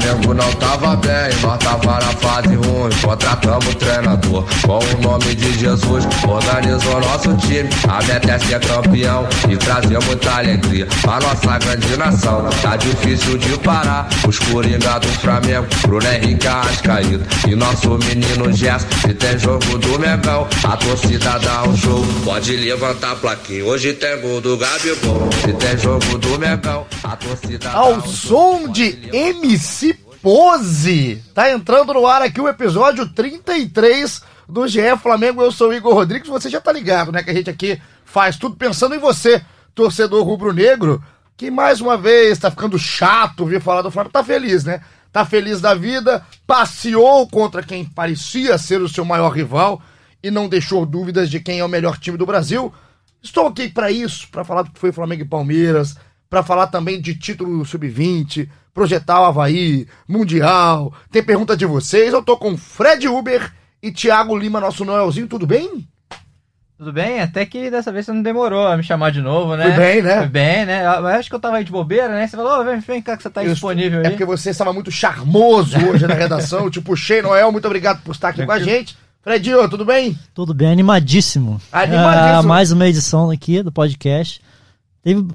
Flamengo não tava bem, nós tava na fase ruim. Contratamos o treinador com o nome de Jesus. Organizou nosso time, a meta é ser campeão e trazer muita alegria pra nossa grande nação. Tá difícil de parar os coringa do Flamengo, Bruno Henrique Arrascaído e nosso menino Gerson. Se tem jogo do Megão, a torcida dá um show. Pode levantar a plaquinha, hoje tem gol do Gabigol. Se tem jogo do Megão, a torcida Ao dá um som show. de MC Pose. Tá entrando no ar aqui o episódio 33 do GE Flamengo. Eu sou o Igor Rodrigues. Você já tá ligado, né? Que a gente aqui faz tudo pensando em você, torcedor rubro-negro, que mais uma vez tá ficando chato vir falar do Flamengo. Tá feliz, né? Tá feliz da vida, passeou contra quem parecia ser o seu maior rival e não deixou dúvidas de quem é o melhor time do Brasil. Estou aqui para isso, para falar do que foi Flamengo e Palmeiras, para falar também de título sub-20, projetar o Havaí, Mundial. Tem pergunta de vocês. Eu tô com Fred Uber e Thiago Lima, nosso Noelzinho. Tudo bem? Tudo bem? Até que dessa vez você não demorou a me chamar de novo, né? Fui bem, né? Fui bem, né? Eu acho que eu tava aí de bobeira, né? Você falou, "Ô, vem, vem cá que você tá Eu- disponível É aí. porque você estava muito charmoso hoje na redação. Eu te puxei, Noel. Muito obrigado por estar aqui com a gente. Fredinho, tudo bem? Tudo bem, animadíssimo. Animadíssimo. Ah, mais uma edição aqui do podcast. Teve.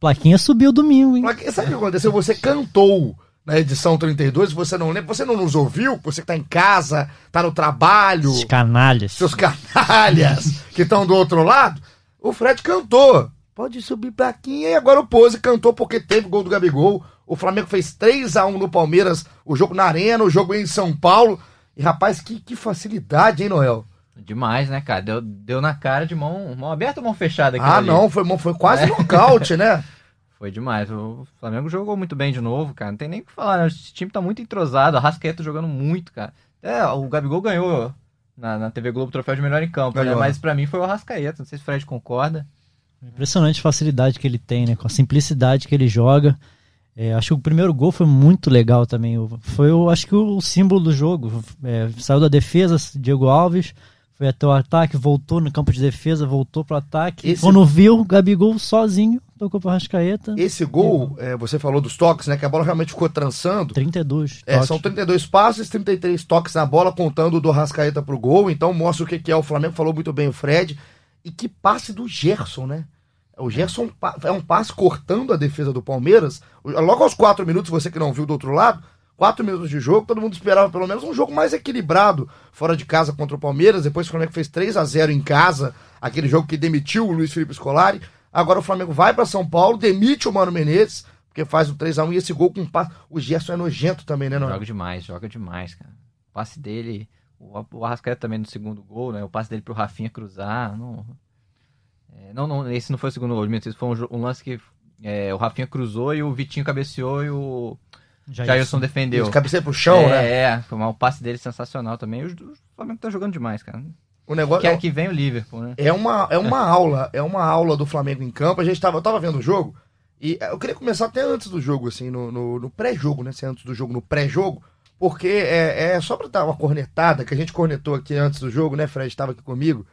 Plaquinha subiu domingo, hein? Plaque- Sabe o que aconteceu? Você cantou na edição 32, você não lembra, você não nos ouviu, você que tá em casa, tá no trabalho, Esses canalhas. seus canalhas que estão do outro lado, o Fred cantou. Pode subir plaquinha e agora o Pose cantou porque teve gol do Gabigol. O Flamengo fez 3 a 1 no Palmeiras, o jogo na Arena, o jogo em São Paulo. E rapaz, que, que facilidade, hein, Noel? Demais, né, cara? Deu, deu na cara de mão, mão aberta ou mão fechada aqui. Ah, não, foi, foi quase nocaute, né? Foi demais. O Flamengo jogou muito bem de novo, cara. Não tem nem o que falar, né? Esse time tá muito entrosado. A Rascaeta jogando muito, cara. É, o Gabigol ganhou na, na TV Globo o troféu de melhor em campo, né? Ganhou. Mas pra mim foi o Rascaeta. Não sei se o Fred concorda. Impressionante a facilidade que ele tem, né? Com a simplicidade que ele joga. É, acho que o primeiro gol foi muito legal também. Foi, o, acho que, o símbolo do jogo. É, saiu da defesa, Diego Alves, foi até o ataque, voltou no campo de defesa, voltou pro ataque. Esse- Quando viu, Gabigol sozinho, tocou pra Rascaeta. Esse gol, é, você falou dos toques, né? Que a bola realmente ficou trançando. 32. É, toques. são 32 passes, 33 toques na bola, contando o do Rascaeta pro gol. Então mostra o que que é o Flamengo. Falou muito bem o Fred. E que passe do Gerson, né? O Gerson é um passe cortando a defesa do Palmeiras. Logo aos 4 minutos, você que não viu do outro lado, 4 minutos de jogo, todo mundo esperava pelo menos um jogo mais equilibrado fora de casa contra o Palmeiras. Depois o Flamengo fez 3 a 0 em casa, aquele jogo que demitiu o Luiz Felipe Scolari. Agora o Flamengo vai para São Paulo, demite o Mano Menezes, porque faz o 3 a 1 e esse gol com passe. O Gerson é nojento também, né, não? Joga demais, joga demais, cara. O passe dele, o, o Arrascaeta também no segundo gol, né? O passe dele pro Rafinha cruzar. Não, é, não, não, esse não foi o segundo gol, esse foi um, um lance que é, o Rafinha cruzou e o Vitinho cabeceou e o Jailson defendeu. Esse cabeceio pro chão, é, né? É, foi o passe dele sensacional também. O, Flamengo tá jogando demais, cara. O negócio Quer que vem o Liverpool, né? é uma, é uma aula, é uma aula do Flamengo em campo. A gente tava, eu tava vendo o jogo e eu queria começar até antes do jogo, assim, no, no, no pré-jogo, né? Se é antes do jogo, no pré-jogo, porque é, é só pra dar uma cornetada, que a gente cornetou aqui antes do jogo, né? Fred estava aqui comigo.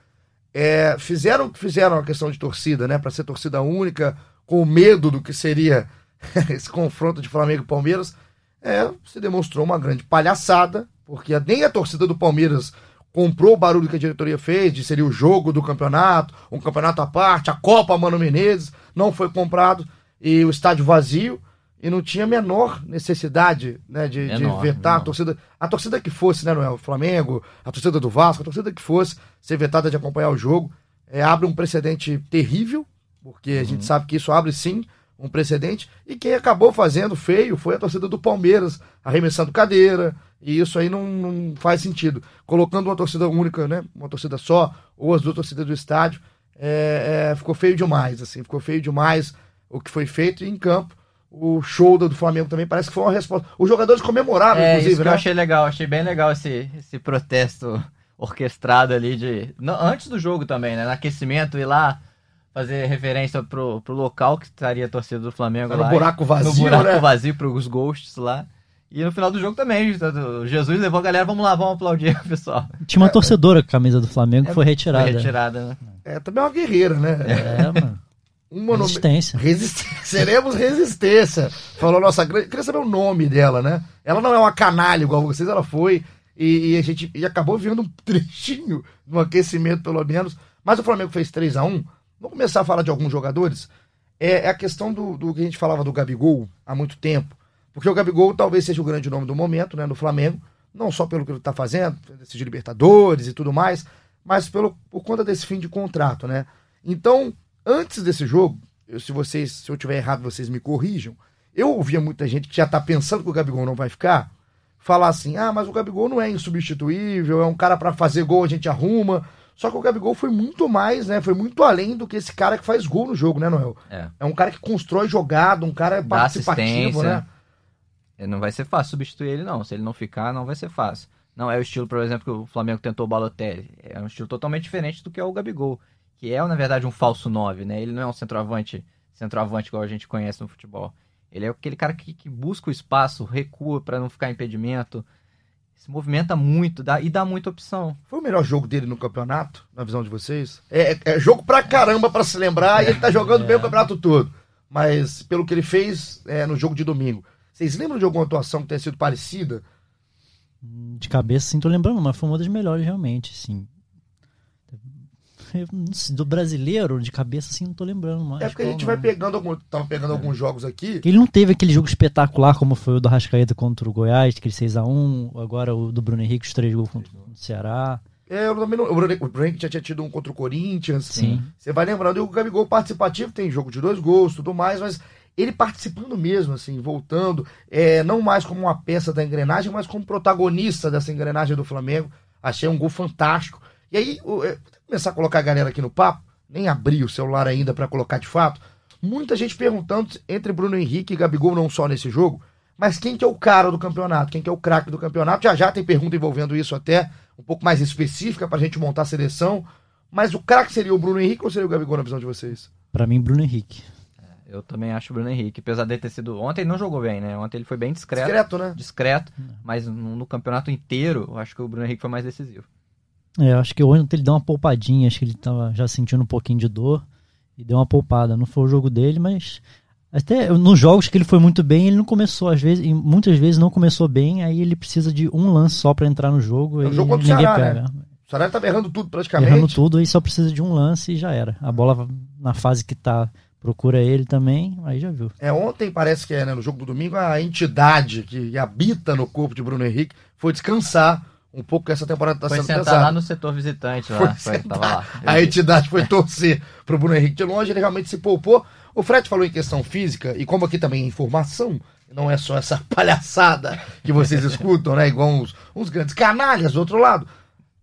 É, fizeram fizeram a questão de torcida, né? Pra ser torcida única, com medo do que seria esse confronto de Flamengo e Palmeiras. É, se demonstrou uma grande palhaçada, porque nem a torcida do Palmeiras comprou o barulho que a diretoria fez, de seria o jogo do campeonato, um campeonato à parte, a Copa Mano Menezes, não foi comprado, e o estádio vazio, e não tinha a menor necessidade né, de, de Menor, vetar a menor. torcida. A torcida que fosse, né, Noel? O Flamengo, a torcida do Vasco, a torcida que fosse ser vetada de acompanhar o jogo, é, abre um precedente terrível, porque a gente sabe que isso abre sim um precedente, e quem acabou fazendo feio foi a torcida do Palmeiras, arremessando cadeira, e isso aí não, não faz sentido. Colocando uma torcida única, né? Uma torcida só, ou as duas torcidas do estádio, é, é, ficou feio demais, assim, ficou feio demais o que foi feito e em campo. o show do Flamengo também parece que foi uma resposta. Os jogadores comemoraram, é, inclusive, isso que né? eu achei legal, achei bem legal esse, esse protesto orquestrado ali de. Não, antes do jogo também, né? No aquecimento, ir lá fazer referência pro, pro local que estaria a torcida do Flamengo Tá no lá. buraco vazio, no buraco né? vazio pros ghosts lá. E no final do jogo também, o Jesus levou a galera, vamos lá, vamos aplaudir, pessoal. Tinha uma torcedora com a camisa do Flamengo que foi Foi retirada. retirada, né? É também uma guerreira, né? É, mano. Uma no- Resistência. Resistência. Seremos resistência. Falou nossa grande. Queria saber o nome dela, né? Ela não é uma canalha igual vocês, ela foi. E, e a gente e acabou vendo um trechinho no aquecimento, pelo menos. Mas o Flamengo fez 3 a 1 Vamos começar a falar de alguns jogadores. É, é a questão do, do que a gente falava do Gabigol há muito tempo. Porque o Gabigol talvez seja o grande nome do momento, né, no Flamengo. Não só pelo que ele está fazendo, decidir Libertadores e tudo mais, mas pelo, por conta desse fim de contrato, né? Então, antes desse jogo, eu- se vocês, se eu tiver errado, vocês me corrijam. Eu ouvia muita gente que já tá pensando que o Gabigol não vai ficar, falar assim: "Ah, mas o Gabigol não é insubstituível, é um cara para fazer gol, a gente arruma". Só que o Gabigol foi muito mais, né? Foi muito além do que esse cara que faz gol no jogo, né, Noel? É. É um cara que constrói jogada, um cara Dá participativo, né? Não vai ser fácil substituir ele, não. Se ele não ficar, não vai ser fácil. Não é o estilo, por exemplo, que o Flamengo tentou o Balotelli. É um estilo totalmente diferente do que é o Gabigol. Que é, na verdade, um falso 9, né? Ele não é um centroavante, centroavante igual a gente conhece no futebol. Ele é aquele cara que, que busca o espaço, recua para não ficar impedimento. Se movimenta muito dá, e dá muita opção. Foi o melhor jogo dele no campeonato, na visão de vocês? É, é- é jogo pra caramba pra se lembrar e ele tá jogando bem o campeonato todo. Mas pelo que ele fez é, no jogo de domingo. Vocês lembram de alguma atuação que tenha sido parecida? De cabeça, sim, tô lembrando, mas foi uma das melhores, realmente, sim. Do brasileiro, de cabeça, assim, não tô lembrando mais. é porque a gente vai pegando algum, tava pegando alguns jogos aqui. Ele não teve aquele jogo espetacular como foi o do Rascaeta contra o Goiás, aquele 6x1, agora o do Bruno Henrique, os três gols contra o Ceará. É, eu também não, o Bruno o Bruno Henrique já tinha tido um contra o Corinthians. Sim. Você vai lembrando, e o Gabigol participativo tem jogo de dois gols, tudo mais, mas ele participando mesmo, assim, voltando, é, não mais como uma peça da engrenagem, mas como protagonista dessa engrenagem do Flamengo. Achei um gol fantástico. E aí, o- é, começar a colocar a galera aqui no papo, nem abri o celular ainda pra colocar de fato. Muita gente perguntando entre Bruno Henrique e Gabigol, não só nesse jogo, mas quem que é o cara do campeonato, quem que é o craque do campeonato. Já já tem pergunta envolvendo isso até, um pouco mais específica pra gente montar a seleção. Mas o craque seria o Bruno Henrique ou seria o Gabigol na visão de vocês? Pra mim, Bruno Henrique. Eu também acho o Bruno Henrique. Apesar de ter sido. Ontem ele não jogou bem, né? Ontem ele foi bem discreto. Discreto, né? discreto, mas no, no campeonato inteiro, eu acho que o Bruno Henrique foi mais decisivo. É, acho que ontem ele deu uma poupadinha, acho que ele tava já sentindo um pouquinho de dor e deu uma poupada. Não foi o jogo dele, mas até nos jogos que ele foi muito bem, ele não começou às vezes, e muitas vezes não começou bem, aí ele precisa de um lance só pra entrar no jogo É o e jogo ninguém Ceará, pega. né? O Saraiva tava errando tudo praticamente. Errando tudo e só precisa de um lance e já era. A bola na fase que tá procura ele também, aí já viu. É, ontem parece que é, né, no jogo do domingo, a entidade que habita no corpo de Bruno Henrique foi descansar um pouco que essa temporada tá foi sendo sentar pesada. lá no setor visitante, Foi lá. Foi, tava lá. A entidade foi torcer pro Bruno Henrique de longe, ele realmente se poupou. O Fred falou em questão física, e como aqui também é informação, não é só essa palhaçada que vocês escutam, né? Igual uns, uns grandes canalhas do outro lado.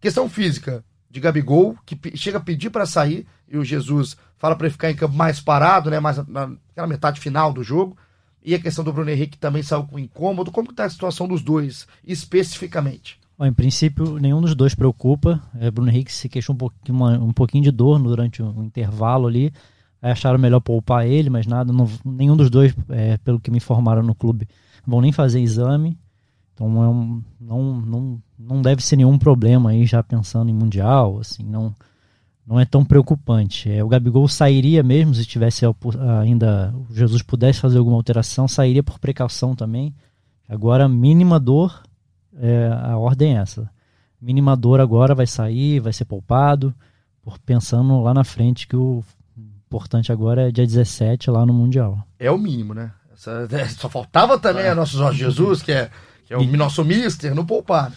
Questão física de Gabigol, que chega a pedir para sair, e o Jesus fala para ele ficar em campo mais parado, né? Mais na, naquela metade final do jogo. E a questão do Bruno Henrique que também saiu com incômodo. Como que tá a situação dos dois, especificamente? Ó, em princípio, nenhum dos dois preocupa. É, Bruno Henrique se queixou um pouquinho, uma- um pouquinho de dor durante o intervalo ali. Acharam melhor poupar ele, mas nada, não- nenhum dos dois, é, pelo que me informaram no clube, vão nem fazer exame. Então é um- não, não, não deve ser nenhum problema aí já pensando em Mundial, assim, não, não é tão preocupante. É, o Gabigol sairia mesmo se tivesse ainda o Jesus pudesse fazer alguma alteração, sairia por precaução também. Agora, mínima dor, é, a ordem é essa. Mínima dor agora vai sair, vai ser poupado, por pensando lá na frente que o importante agora é dia 17 lá no Mundial. É o mínimo, né? Essa- é, só faltava também a nosso Jorge Jesus, que é, que é o nosso mister, no poupar.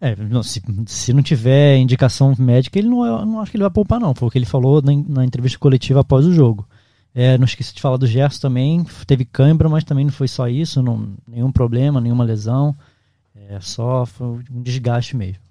É, não, se, se não tiver indicação médica, ele não, eu não acho que ele vai poupar, não. Foi o que ele falou na, na entrevista coletiva após o jogo. É, não esqueci de falar do Gerson também. Teve cãibra, mas também não foi só isso. Não, nenhum problema, nenhuma lesão. É só foi um desgaste mesmo.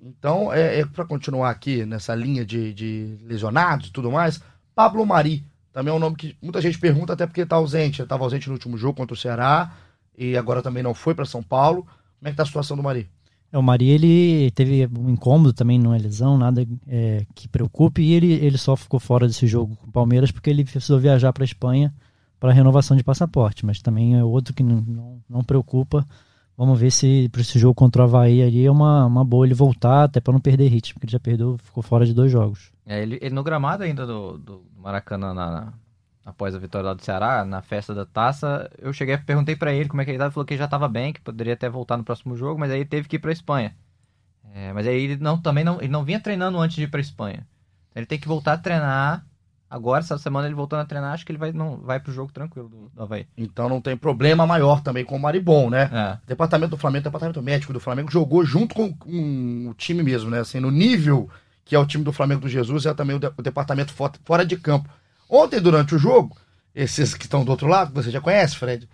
Então, é, é para continuar aqui nessa linha de, de lesionados e tudo mais, Pablo Mari Também é um nome que muita gente pergunta, até porque está ausente. Ele estava ausente no último jogo contra o Ceará e agora também não foi para São Paulo. Como é que tá a situação do Mari? É, o Mari, ele teve um incômodo também, não é lesão, nada é, que preocupe, e ele, ele só ficou fora desse jogo com o Palmeiras porque ele precisou viajar para a Espanha para renovação de passaporte, mas também é outro que não, não, não preocupa. Vamos ver se para esse jogo contra o Havaí ali é uma, uma boa ele voltar, até para não perder ritmo, porque ele já perdeu, ficou fora de dois jogos. É, ele, ele no gramado ainda do, do Maracanã, na, na, após a vitória lá do Ceará, na festa da taça, eu cheguei perguntei para ele como é que ele estava, falou que já estava bem, que poderia até voltar no próximo jogo, mas aí teve que ir para Espanha. É, mas aí ele não, também não, ele não vinha treinando antes de ir para Espanha. Ele tem que voltar a treinar Agora, essa semana ele voltando a treinar, acho que ele vai, não, vai pro jogo tranquilo do, do Havaí. Então não tem problema maior também com o Maribon, né? É. Departamento do Flamengo, departamento médico do Flamengo jogou junto com, com, o time mesmo, né? Assim, no nível que é o time do Flamengo do Jesus, é também o, de, o departamento fora, fora de campo. Ontem, durante o jogo, esses que estão do outro lado, você já conhece, Fred,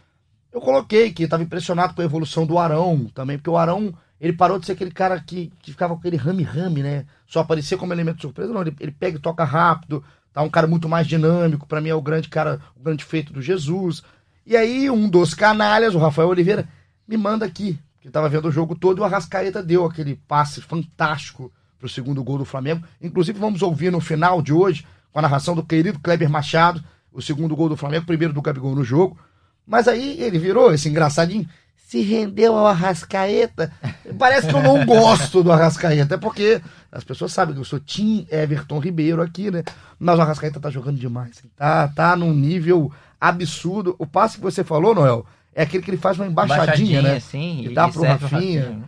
eu coloquei que estava impressionado com a evolução do Arão também, porque o Arão, ele parou de ser aquele cara que, que ficava com aquele rame-rame, né? Só aparecia como elemento de surpresa. Não, ele, ele pega e toca rápido, Tá um cara muito mais dinâmico, para mim é o grande cara, o grande feito do Jesus. E aí um dos canalhas, o Rafael Oliveira, me manda aqui, que tava vendo o jogo todo e o Arrascaeta deu aquele passe fantástico pro segundo gol do Flamengo. Inclusive vamos ouvir no final de hoje, com a narração do querido Kleber Machado, o segundo gol do Flamengo, primeiro do Gabigol no jogo. Mas aí ele virou esse engraçadinho, se rendeu ao Arrascaeta. Parece que eu não gosto do Arrascaeta, é porque as pessoas sabem que eu sou Tim Everton Ribeiro aqui, né? Mas o Arrascaeta tá jogando demais. Tá, tá num nível absurdo. O passe que você falou, Noel, é aquele que ele faz uma embaixadinha, né? Sim, que dá pro Rafinha. Rafinha.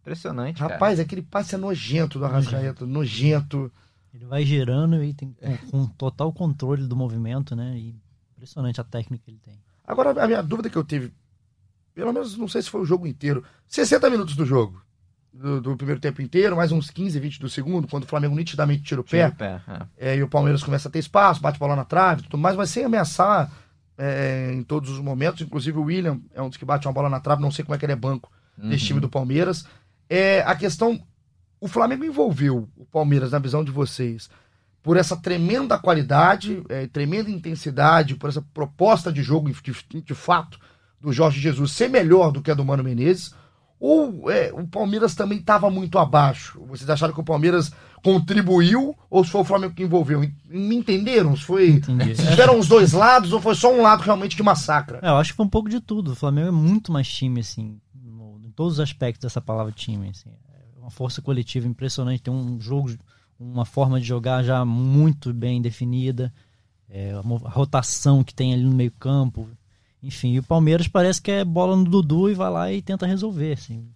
Impressionante, Rapaz, cara. aquele passe é nojento do Arrascaeta, nojento. Ele vai girando e tem com, com total controle do movimento, né? E impressionante a técnica que ele tem. Agora, a minha dúvida que eu tive pelo menos não sei se foi o jogo inteiro, 60 minutos do jogo. Do, do, primeiro tempo inteiro, mais uns 15, 20 do segundo, quando o Flamengo nitidamente tira o pé. Tira o pé é. É, e o Palmeiras começa a ter espaço, bate bola na trave tudo mais, mas sem ameaçar é, em todos os momentos. Inclusive o William é um dos que bate uma bola na trave, não sei como é que ele é banco uhum. desse time do Palmeiras. É, a questão. O Flamengo envolveu o Palmeiras, na visão de vocês, por essa tremenda qualidade, é, tremenda intensidade, por essa proposta de jogo de, de fato do Jorge Jesus ser melhor do que a do Mano Menezes? Ou é, o Palmeiras também estava muito abaixo? Vocês acharam que o Palmeiras contribuiu ou foi o Flamengo que envolveu? Me entenderam? Se foi. Tiveram os dois lados ou foi só um lado realmente de massacra? É, eu acho que foi um pouco de tudo. O Flamengo é muito mais time, assim, no, em todos os aspectos dessa palavra time. Assim. É uma força coletiva impressionante. Tem um jogo, uma forma de jogar já muito bem definida. É, a rotação que tem ali no meio-campo enfim, o Palmeiras parece que é bola no Dudu e vai lá e tenta resolver. Assim.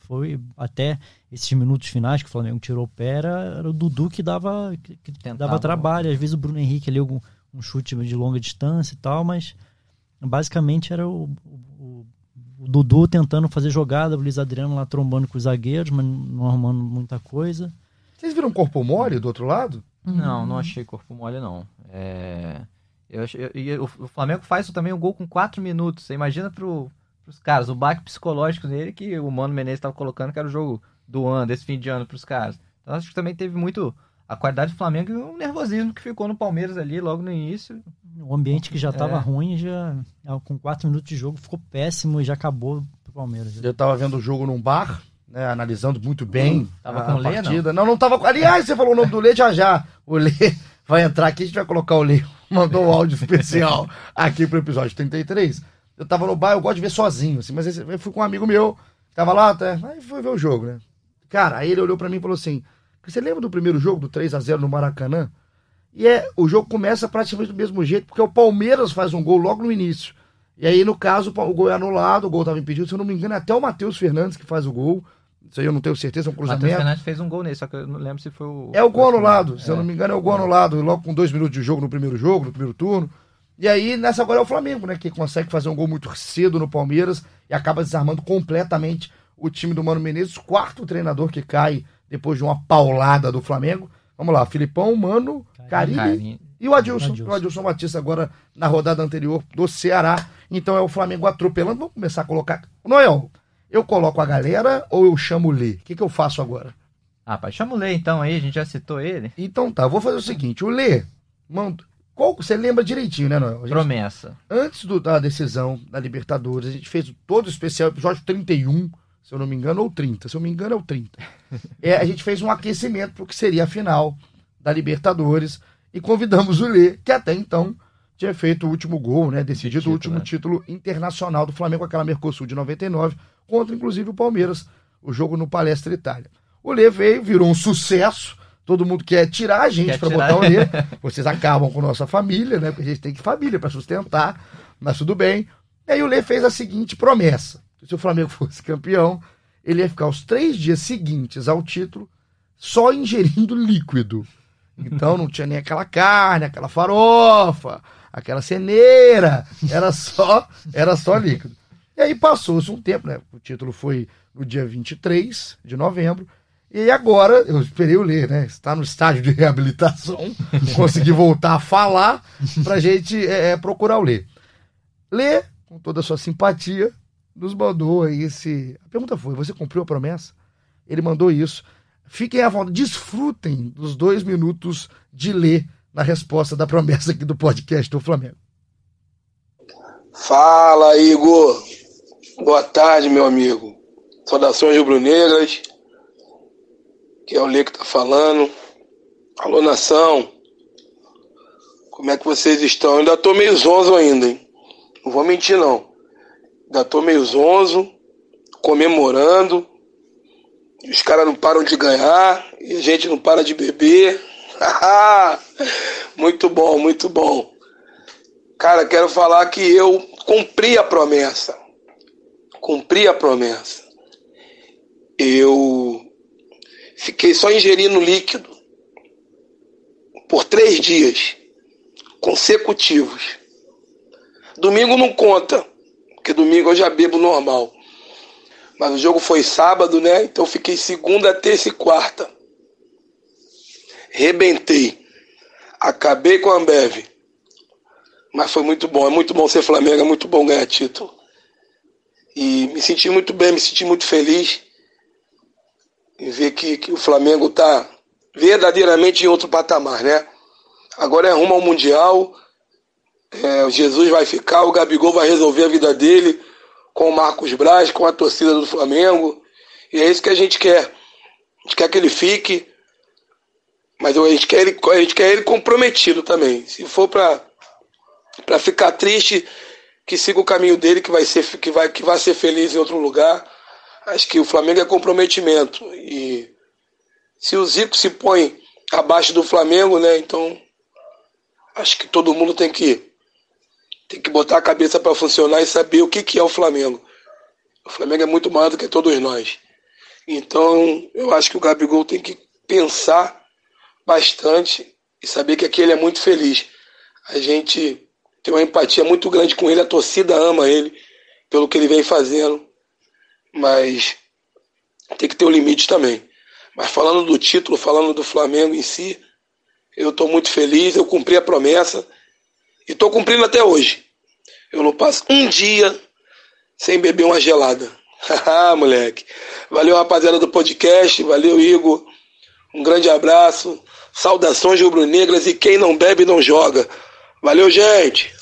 Foi até esses minutos finais que o Flamengo tirou o pé, era, era o Dudu que dava, que, que dava trabalho. Às vezes o Bruno Henrique ali, algum, um chute de longa distância e tal, mas basicamente era o, o, o Dudu tentando fazer jogada, o Luiz Adriano lá trombando com os zagueiros, mas não arrumando muita coisa. Vocês viram corpo mole do outro lado? Não, não achei corpo mole, não. É... Eu, eu, o Flamengo faz também um gol com 4 minutos. Você imagina pro, pros caras, o baque psicológico dele que o Mano Menezes estava colocando, que era o jogo do ano, desse fim de ano pros caras. Então acho que também teve muito a qualidade do Flamengo e o nervosismo que ficou no Palmeiras ali logo no início. O ambiente que já estava é. ruim, já com 4 minutos de jogo ficou péssimo e já acabou pro Palmeiras. Eu estava vendo o jogo num bar, né, analisando muito bem tava a, com a Lê, partida. Não? não, não tava. Aliás, você falou o nome do Lê já já. O Lê vai entrar aqui, a gente vai colocar o Lê mandou um áudio especial aqui pro episódio 33. Eu tava no bar, eu gosto de ver sozinho, assim, mas eu fui com um amigo meu, tava lá até, aí foi ver o jogo, né? Cara, aí ele olhou para mim e falou assim: Você lembra do primeiro jogo, do 3 a 0 no Maracanã? E é, o jogo começa praticamente do mesmo jeito, porque o Palmeiras faz um gol logo no início. E aí, no caso, o gol é anulado, o gol tava impedido. Se eu não me engano, é até o Matheus Fernandes que faz o gol. Isso aí eu não tenho certeza, é um cruzamento. Matheus Fernandes fez um gol nesse, só que eu não lembro se foi o. É o gol anulado, se é. eu não me engano, é o gol é. anulado, logo com dois minutos de jogo no primeiro jogo, no primeiro turno. E aí, nessa agora é o Flamengo, né? Que consegue fazer um gol muito cedo no Palmeiras e acaba desarmando completamente o time do Mano Menezes, quarto treinador que cai depois de uma paulada do Flamengo. Vamos lá, Filipão, Mano, Carilli e o Adilson. Adilson. O Adilson Batista agora na rodada anterior do Ceará. Então é o Flamengo atropelando. Vamos começar a colocar. Noel, eu coloco a galera ou eu chamo o Lê? O que, que eu faço agora? Ah, pai, chama o Lê então aí, a gente já citou ele. Então tá, vou fazer o seguinte: o Lê, mando, Qual, você lembra direitinho, né, Noel? Gente- Promessa. antes do- da decisão da Libertadores, a gente fez todo o especial, episódio 31, se eu não me engano, ou 30. Se eu me engano, é o 30. É, a gente fez um aquecimento para o que seria a final da Libertadores e convidamos o Lê, que até então tinha feito o último gol, né? Decidido Título, o último né? título internacional do Flamengo, aquela Mercosul de 99, contra inclusive o Palmeiras, o jogo no Palestra Itália. O Lê veio, virou um sucesso. Todo mundo quer tirar a gente para botar o Lê. Vocês acabam com nossa família, né? Porque a gente tem que família para sustentar, mas tudo bem. E aí o Lê fez a seguinte promessa: se o Flamengo fosse campeão, ele ia ficar os três dias seguintes ao título só ingerindo líquido. Então não tinha nem aquela carne, aquela farofa, aquela ceneira, era só, era só líquido. E aí passou-se um tempo, né? O título foi no dia 23 de novembro. E agora, eu esperei o ler, né? Está no estágio de reabilitação, consegui voltar a falar pra gente é, é, procurar o ler. Lê, com toda a sua simpatia, nos mandou aí esse. A pergunta foi: você cumpriu a promessa? Ele mandou isso. Fiquem à vontade, desfrutem dos dois minutos de ler na resposta da promessa aqui do podcast do Flamengo. Fala, Igor. Boa tarde, meu amigo. Saudações rubro-negras. Que é o Lê que tá falando. Alô, nação. Como é que vocês estão? Eu ainda tô meio zonzo ainda, hein? Não vou mentir, não. Ainda tô meio zonzo, comemorando. Os caras não param de ganhar e a gente não para de beber. muito bom, muito bom. Cara, quero falar que eu cumpri a promessa. Cumpri a promessa. Eu fiquei só ingerindo líquido por três dias consecutivos. Domingo não conta, porque domingo eu já bebo normal. Mas o jogo foi sábado, né? Então eu fiquei segunda, terça e quarta. Rebentei. Acabei com a Ambev. Mas foi muito bom. É muito bom ser Flamengo, é muito bom ganhar título. E me senti muito bem, me senti muito feliz em ver que, que o Flamengo está verdadeiramente em outro patamar, né? Agora é rumo ao Mundial. É, o Jesus vai ficar, o Gabigol vai resolver a vida dele com o Marcos Braz, com a torcida do Flamengo. E é isso que a gente quer. A gente quer que ele fique, mas a gente quer ele, a gente quer ele comprometido também. Se for para para ficar triste, que siga o caminho dele, que vai ser que vai que vai ser feliz em outro lugar. Acho que o Flamengo é comprometimento e se o Zico se põe abaixo do Flamengo, né? Então acho que todo mundo tem que tem que botar a cabeça para funcionar e saber o que que é o Flamengo. O Flamengo é muito maior do que todos nós. Então eu acho que o Gabigol tem que pensar bastante e saber que aqui ele é muito feliz. A gente tem uma empatia muito grande com ele, a torcida ama ele pelo que ele vem fazendo, mas tem que ter um limite também. Mas falando do título, falando do Flamengo em si, eu estou muito feliz, eu cumpri a promessa e estou cumprindo até hoje. Eu não passo um dia sem beber uma gelada. Haha, moleque. Valeu, rapaziada do podcast. Valeu, Igor. Um grande abraço. Saudações rubro-negras e quem não bebe não joga. Valeu, gente.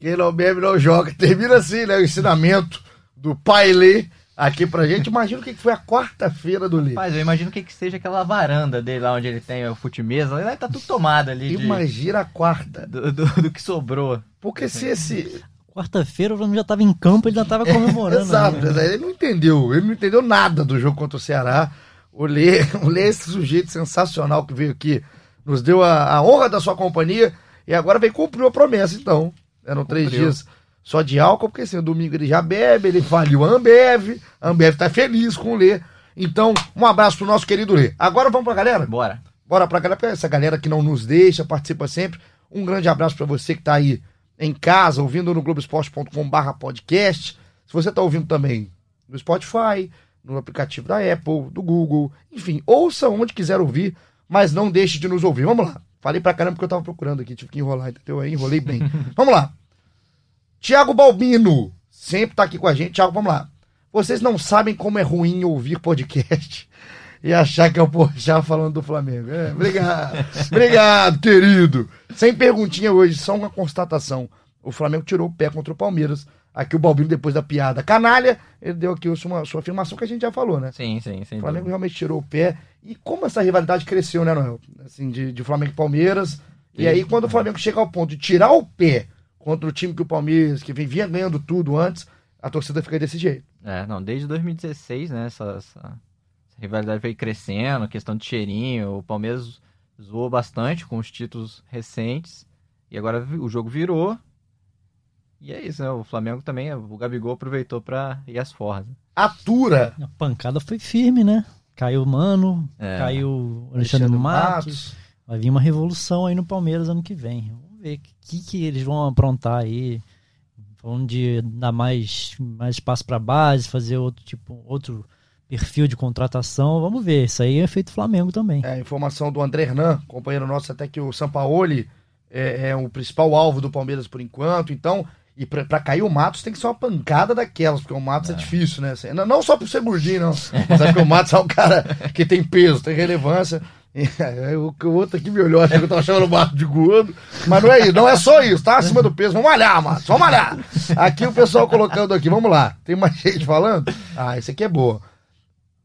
Quem não bebe não joga. Termina assim, né? O ensinamento do Pai Lê aqui pra gente. Imagina o que foi a quarta-feira do Lê. Rapaz, eu imagino o que, que seja aquela varanda dele lá onde ele tem o fute-mesa. Lá tá tudo tomado ali de- Imagina a quarta. do, do, do que sobrou. Porque se esse. Quarta-feira o Flamengo já tava em campo, ele já tava comemorando. Exato, né? ele não entendeu. Ele não entendeu nada do jogo contra o Ceará. O Lê, o Lê é esse sujeito sensacional que veio aqui, nos deu a, a honra da sua companhia e agora vem cumprir a promessa, então. Eram três Cumpriu. dias só de álcool, porque assim, domingo ele já bebe, ele faliu a Ambev, a Ambev tá feliz com o Lê. Então, um abraço pro nosso querido Lê. Agora vamos pra galera? Bora. Bora pra galera, pra essa galera que não nos deixa, participa sempre. Um grande abraço pra você que tá aí em casa, ouvindo no globoesporte.com.br podcast. Se você tá ouvindo também no Spotify, no aplicativo da Apple, do Google, enfim, ouça onde quiser ouvir, mas não deixe de nos ouvir. Vamos lá. Falei pra caramba porque eu tava procurando aqui, tive que enrolar, entendeu? Aí enrolei bem. vamos lá. Tiago Balbino, sempre tá aqui com a gente. Tiago, vamos lá. Vocês não sabem como é ruim ouvir podcast. e achar que é o Porchat falando do Flamengo. É, obrigado, obrigado, querido. Sem perguntinha hoje, só uma constatação. O Flamengo tirou o pé contra o Palmeiras. Aqui o Balbino, depois da piada canalha, ele deu aqui uma, sua afirmação que a gente já falou, né? Sim, sim, sim. O Flamengo realmente tirou o pé. E como essa rivalidade cresceu, né, Noel? Assim, de, de Flamengo e Palmeiras. E aí, quando o Flamengo chega ao ponto de tirar o pé contra o time que o Palmeiras, que vinha ganhando tudo antes, a torcida fica desse jeito. É, não, desde 2016, né, essa, essa, essa rivalidade veio crescendo, questão de cheirinho, o Palmeiras zoou bastante com os títulos recentes, e agora o jogo virou, e é isso, né, o Flamengo também, o Gabigol aproveitou para ir às forras. Atura! A pancada foi firme, né? Caiu o Mano, É. caiu o Alexandre, Alexandre Matos. Matos. Vai vir uma revolução aí no Palmeiras ano que vem. Vamos ver o que, que eles vão aprontar aí. Falando de dar mais, mais espaço para base, fazer outro tipo, outro perfil de contratação. Vamos ver. Isso aí é feito Flamengo também. É, a informação do André Hernan, companheiro nosso, até que o Sampaoli é, é o principal alvo do Palmeiras por enquanto. Então, e pra, pra cair o Matos tem que ser uma pancada daquelas, porque o Matos é, difícil, né? Assim, não, só por ser gordinho, não. Mas é porque o Matos é um cara que tem peso, tem relevância. Aí, o, o outro aqui me olhou, achou que eu tava chamando o Matos de gordo. Mas não é isso, não é só isso, tá acima do peso. Vamos malhar, Matos, vamos malhar. Aqui o pessoal colocando aqui, vamos lá. Tem mais gente falando? Ah, esse aqui é boa.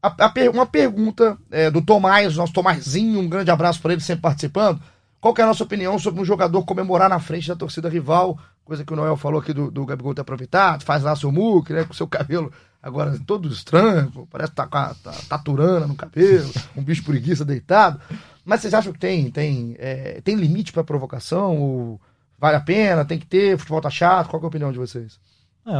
A- a per- uma pergunta é, do Tomás, nosso Tomazinho, um grande abraço para ele sempre participando. Qual é a nossa opinião sobre um jogador comemorar na frente da torcida rival? Coisa que o Noel falou aqui do, do Gabigol ter aproveitado, faz lá seu muque, né? Com seu cabelo agora todo estranho, parece que tá com a tá, taturana no cabelo, um bicho preguiça deitado. Mas vocês acham que tem, tem, é, tem limite para provocação? Ou vale a pena? Tem que ter? Futebol tá chato? Qual é a opinião de vocês? É,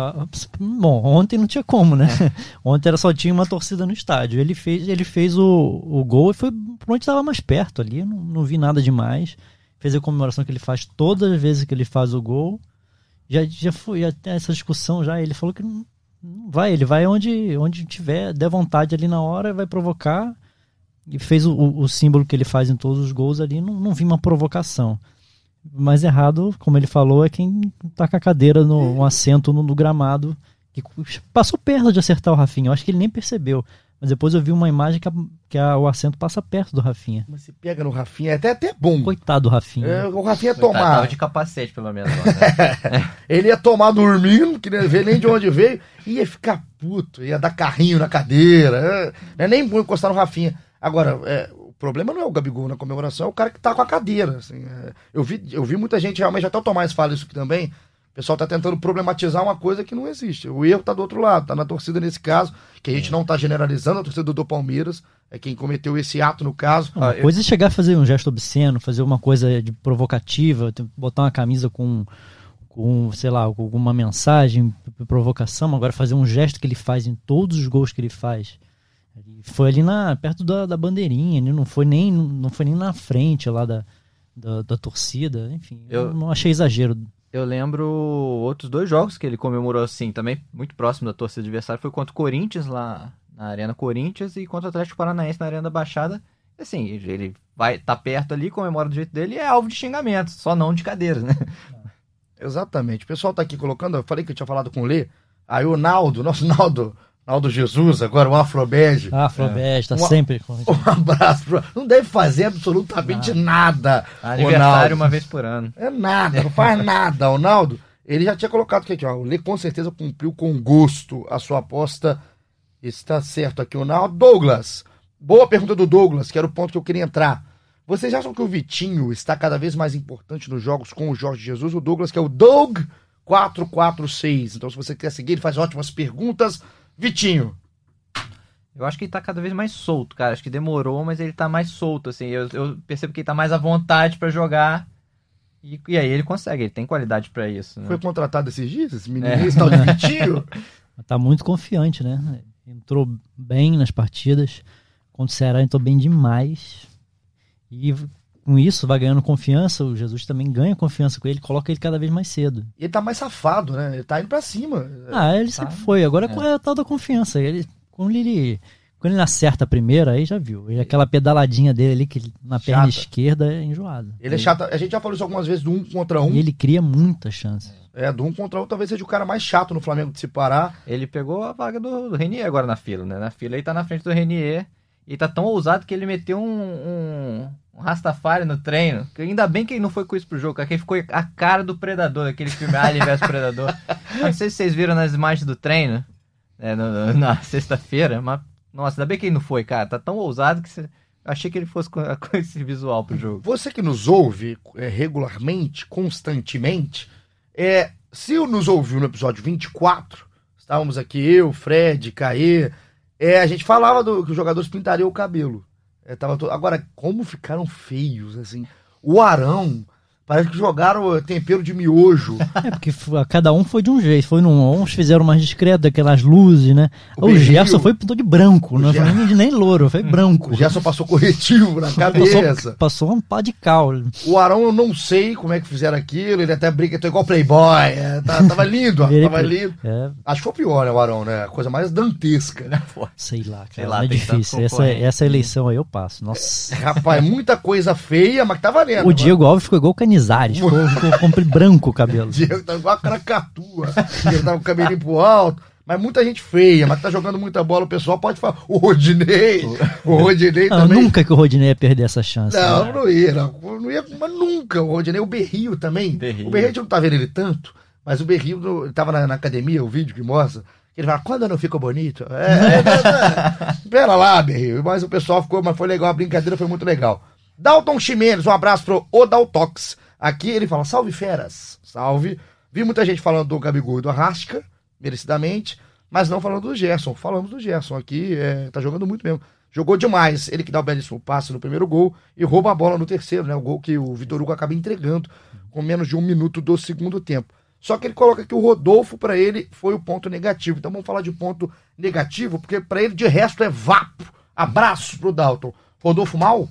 bom, ontem não tinha como, né? Ontem era só tinha uma torcida no estádio. Ele fez, ele fez o, o gol e foi por onde estava mais perto ali. Não, não vi nada demais. Fez a comemoração que ele faz todas as vezes que ele faz o gol. Já, já foi até essa discussão já. Ele falou que não, não vai, ele vai onde, onde tiver, der vontade ali na hora, vai provocar. E fez o, o, o símbolo que ele faz em todos os gols ali. Não, não vi uma provocação. Mas errado, como ele falou, é quem tá com a cadeira no um assento no, no gramado. Que passou perto de acertar o Rafinha. Eu acho que ele nem percebeu. Mas depois eu vi uma imagem que, a- que a- o assento passa perto do Rafinha. Mas se pega no Rafinha, é até, até bom. Coitado do Rafinha. É, o Rafinha ia Coitado, tomar. Tava de capacete, pelo menos. né? Ele ia tomar dormindo, que não vê nem de onde veio, e ia ficar puto, ia dar carrinho na cadeira. é, Não é nem bom encostar no Rafinha. Agora, é, o problema não é o Gabigol na comemoração, é o cara que tá com a cadeira. assim, é. eu, vi, eu vi muita gente, realmente, até o Tomás fala isso aqui também. O pessoal tá tentando problematizar uma coisa que não existe. O erro tá do outro lado, tá na torcida nesse caso, que a gente não tá generalizando, a torcida do Palmeiras é quem cometeu esse ato no caso. Uma coisa é chegar a fazer um gesto obsceno, fazer uma coisa de provocativa, botar uma camisa com, com sei lá, alguma mensagem, provocação, agora fazer um gesto que ele faz em todos os gols que ele faz. Foi ali na, perto da, da bandeirinha, ele não foi nem, não foi nem na frente lá da, da, da torcida, enfim. Eu, Eu- não achei exagero. Eu lembro outros dois jogos que ele comemorou assim, também muito próximo da torcida adversária. Foi contra o Corinthians lá na Arena Corinthians e contra o Atlético Paranaense na Arena da Baixada. Assim, ele vai tá perto ali, comemora do jeito dele e é alvo de xingamentos, só não de cadeiras, né? Exatamente. O pessoal tá aqui colocando, eu falei que eu tinha falado com o Lê. Aí o Naldo, nosso Naldo, Naldo Jesus, agora o Afrobege. Ah, Flobés, tá Uma- sempre. com- Um abraço. Pro... Não deve fazer absolutamente nada. Aniversário o uma vez por ano. É nada, não faz nada. O Naldo, ele já tinha colocado aqui, ó. O Lê com certeza cumpriu com gosto a sua aposta. Está certo aqui o Naldo. Douglas, boa pergunta do Douglas, que era o ponto que eu queria entrar. Vocês acham que o Vitinho está cada vez mais importante nos jogos com o Jorge Jesus? O Douglas, que é o Doug 446. Então, se você quer seguir, ele faz ótimas perguntas. Vitinho, Eu acho que ele tá cada vez mais solto, cara. Acho que demorou, mas ele tá mais solto, assim. Eu, eu percebo que ele tá mais à vontade pra jogar. E, e aí ele consegue, ele tem qualidade pra isso. Né? foi contratado esses dias? Esse menino, esse tal de Vitinho? Tá muito confiante, né? Entrou bem nas partidas. Contra o Ceará entrou bem demais. E com isso vai ganhando confiança. O Jesus também ganha confiança com ele, coloca ele cada vez mais cedo. E ele tá mais safado, né? Ele tá indo pra cima. Ah, ele sempre foi. Agora é a tal da confiança. Ele, quando ele. Quando ele acerta a primeira, aí já viu. Ele, aquela pedaladinha dele ali, que na perna Chata. esquerda, é enjoada. Ele é chato. A gente já falou isso algumas vezes do um contra um. E ele cria muitas chances. É, do um contra um talvez seja o cara mais chato no Flamengo de se parar. Ele pegou a vaga do, do Renier agora na fila, né? Na fila ele tá na frente do Renier. E tá tão ousado que ele meteu um, um, um Rastafari no treino. Que ainda bem que ele não foi com isso pro jogo, ele ficou a cara do Predador, aquele filme Alien vs Predador. Não sei se vocês viram nas imagens do treino, né, no- no- na sexta-feira, mas, nossa, ainda bem que ele não foi, cara. Tá tão ousado que você- achei que ele fosse com, com esse visual pro jogo. Você que nos ouve é, regularmente, constantemente, é, se nos ouviu no episódio 24, estávamos aqui, eu, Fred, Caê, é, a gente falava do, que os jogadores pintariam o cabelo. É, tava to- Agora, como ficaram feios, assim. O Arão, parece que jogaram é, tempero de miojo. É, porque cada um foi de um jeito. Foi num, uns fizeram mais discreto, aquelas luzes, né? O O, Gerson foi pintou de branco, não foi Ger- nem, nem louro, foi branco. O Gerson passou corretivo na cabeça. Passou, passou um pá de cal. O Arão, eu não sei como é que fizeram aquilo. Ele até brinca, tô igual Playboy. é, tá- tava lindo, Virei tava lindo. É, Acho que foi o pior, né, o Arão, né? A coisa mais dantesca, né? sei lá, cara. Sei lá, é difícil. Essa, essa eleição aí eu passo. Nossa. Rapaz, muita coisa feia, mas que tá valendo. O Diego Alves ficou igual o Canizares. Ficou, ficou compre- branco o cabelo. Diego tá igual a caracatua. Ele tá com o cabelinho pro alto. Mas muita gente feia, mas tá jogando muita bola, o pessoal pode falar. O Rodinei, o Rodinei Não, também. nunca que o Rodinei ia perder essa chance. Não, né? não ia, não. Não ia, mas nunca. O Rodinei, o Berrio também. Berrio. O Berrio a gente não tá vendo ele tanto, mas o Berrio no- ele tava na, na academia, o vídeo que mostra. Ele fala, quando eu não fico bonito? É, é, é, Pera lá, Berrio. Mas o pessoal ficou, mas foi legal, a brincadeira foi muito legal. Dalton Ximenes, um abraço pro Odaltox. Aqui ele fala, salve feras. Salve. Vi muita gente falando do Gabigol e do Arrasca, merecidamente, mas não falando do Gerson. Falamos do Gerson aqui, é, tá jogando muito mesmo. Jogou demais. Ele que dá o belíssimo passe no primeiro gol e rouba a bola no terceiro, né? O gol que o Vitor Hugo acaba entregando com menos de um minuto do segundo tempo. Só que ele coloca que o Rodolfo, para ele, foi o ponto negativo. Então vamos falar de ponto negativo, porque para ele de resto é vapo. Abraços pro Dalton. Rodolfo mal?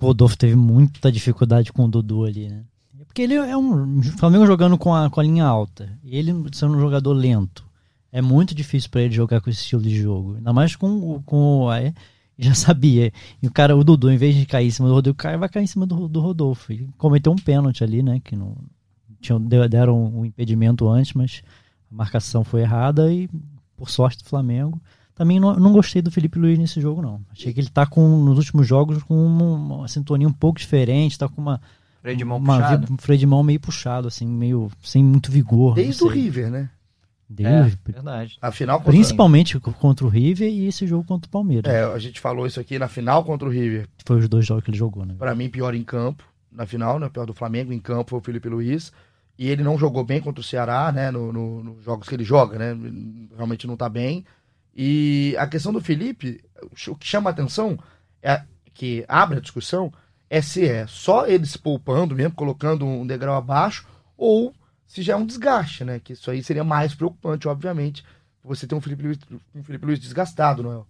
O Rodolfo teve muita dificuldade com o Dudu ali, né? Porque ele é um. Flamengo jogando com a, com a linha alta. E ele sendo um jogador lento. É muito difícil pra ele jogar com esse estilo de jogo. Ainda mais com, com o. aí, já sabia. E o cara, o Dudu, em vez de cair em cima do Rodolfo, cai, vai cair em cima do, do Rodolfo. E cometeu um pênalti ali, né? Que não. Tinham, de- deram um impedimento antes, mas a marcação foi errada e, por sorte do Flamengo. Também não, não gostei do Felipe Luiz nesse jogo, não. Achei que ele tá com, nos últimos jogos, com uma, uma sintonia um pouco diferente, tá com uma. Freio de mão uma puxado. um freio de mão meio puxado, assim, meio sem muito vigor. Desde o. River, né? Desde- É, verdade. A final contra... Principalmente contra o River e esse jogo contra o Palmeiras. É, a gente falou isso aqui na final contra o River. Foi os dois jogos que ele jogou, né? Pra mim, pior em campo. Na final, né? Pior do Flamengo em campo foi o Felipe Luiz. E ele não jogou bem contra o Ceará, né? no- no- nos jogos que ele joga, né? Realmente não tá bem. E a questão do Felipe, o que chama a atenção, é que abre a discussão, é se é só ele se poupando mesmo, colocando um degrau abaixo, ou se já é um desgaste, né? Que isso aí seria mais preocupante, obviamente. Você ter um Felipe Luiz, um Felipe Luiz desgastado, não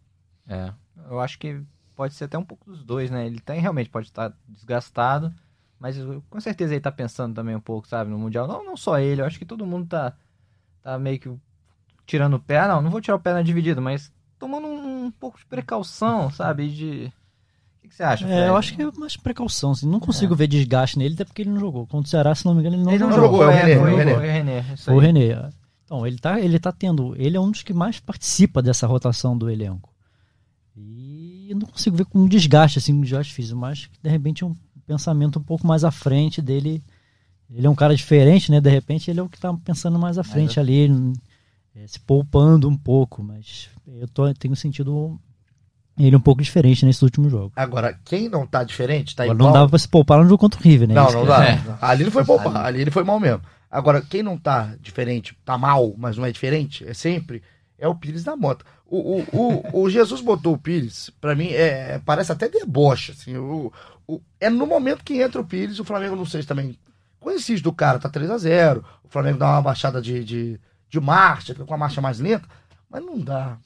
é? É. Eu acho que pode ser até um pouco dos dois, né? Ele tem realmente pode estar desgastado, mas com certeza ele tá pensando também um pouco, sabe, no Mundial. Não, não só ele, eu acho que todo mundo tá, tá meio que tirando o pé. Não, não vou tirar o pé na dividida, mas tomando um, um pouco de precaução, sabe? De. O que, que você acha? É, Fred? eu acho que é mais precaução. Assim. Não consigo ver desgaste nele, até porque ele não jogou. Contra o Ceará, se não me engano, ele não Ele não jogou. jogou, é o é, René, foi, é o René. foi o René. isso Foi o. René. Então, ele tá, ele tá tendo. Ele é um dos que mais participa dessa rotação do elenco. E eu não consigo ver com um desgaste, assim, um desgaste físico, mas de repente um pensamento um pouco mais à frente dele. Ele é um cara diferente, né? De repente ele é o que tá pensando mais à frente ali, ele, é, se poupando um pouco, mas eu tô, tenho sentido ele um pouco diferente nesses últimos jogos. Agora, quem não tá diferente, tá Agora igual... não dava pra se poupar no jogo contra o River, né? Não, não dá. É. Ali ele foi poupar, ali ele foi mal mesmo. Agora, quem não tá diferente, tá mal, mas não é diferente, é sempre, é o Pires da Mota. O, o, o, o Jesus botou o Pires, pra mim, é, parece até deboche, assim. O, o- é no momento que entra o Pires, o Flamengo, não sei se também conhecido do cara, tá 3 a 0 o Flamengo dá uma baixada de, de, de marcha, com a marcha mais lenta, mas não dá.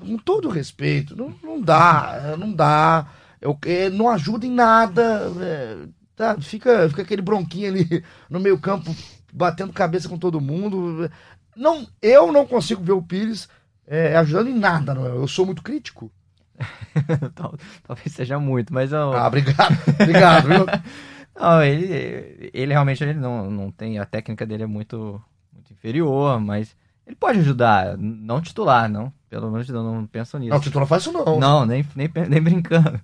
Com todo respeito, não, não dá, não dá. Eu, é, não ajuda em nada. é, tá, fica, fica aquele bronquinho ali no meio campo, batendo cabeça com todo mundo. Não, eu não consigo ver o Pires é, ajudando em nada, não é? Eu sou muito crítico. Tal- Talvez seja muito, mas eu. Ah, obrigado, obrigado, viu? Não, ele, ele realmente ele não, não tem. A técnica dele é muito inferior, mas ele pode ajudar, não titular, não. Pelo amor de Deus, não penso nisso. Não, não faz isso não. Não, nem, nem, nem brincando.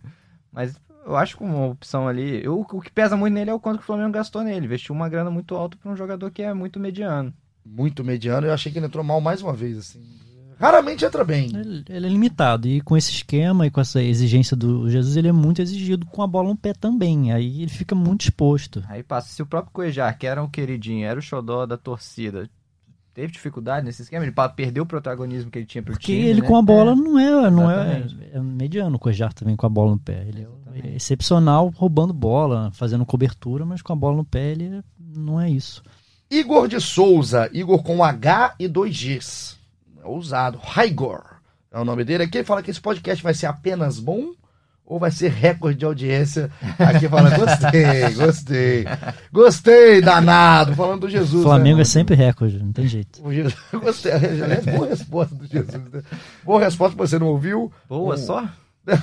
Mas eu acho que uma opção ali. Eu, o que pesa muito nele é o quanto que o Flamengo gastou nele. Investiu uma grana muito alta para um jogador que é muito mediano. Muito mediano, eu achei que ele entrou mal mais uma vez, assim. Raramente entra bem. Ele, ele é limitado. E com esse esquema e com essa exigência do Jesus, ele é muito exigido com a bola no pé também. Aí ele fica muito exposto. Aí passa. Se o próprio Cuejar, que era um queridinho, era o xodó da torcida, teve dificuldade nesse esquema, ele perdeu o protagonismo que ele tinha pro Porque time. ele né? com a bola É. não é, não é, é mediano o Cojar também com a bola no pé. Ele Exatamente. é excepcional roubando bola, fazendo cobertura, mas com a bola no pé ele não é isso. Igor de Souza, Igor com H e dois Gs. É ousado. Raigor é o nome dele. Aqui ele fala que esse podcast vai ser apenas bom ou vai ser recorde de audiência. Aqui fala, gostei, gostei. Gostei, danado. Falando do Jesus. Flamengo né, é sempre recorde, não tem jeito. O Jesus, gostei. Aliás, boa resposta do Jesus. né? Boa resposta, você não ouviu. Boa O- só?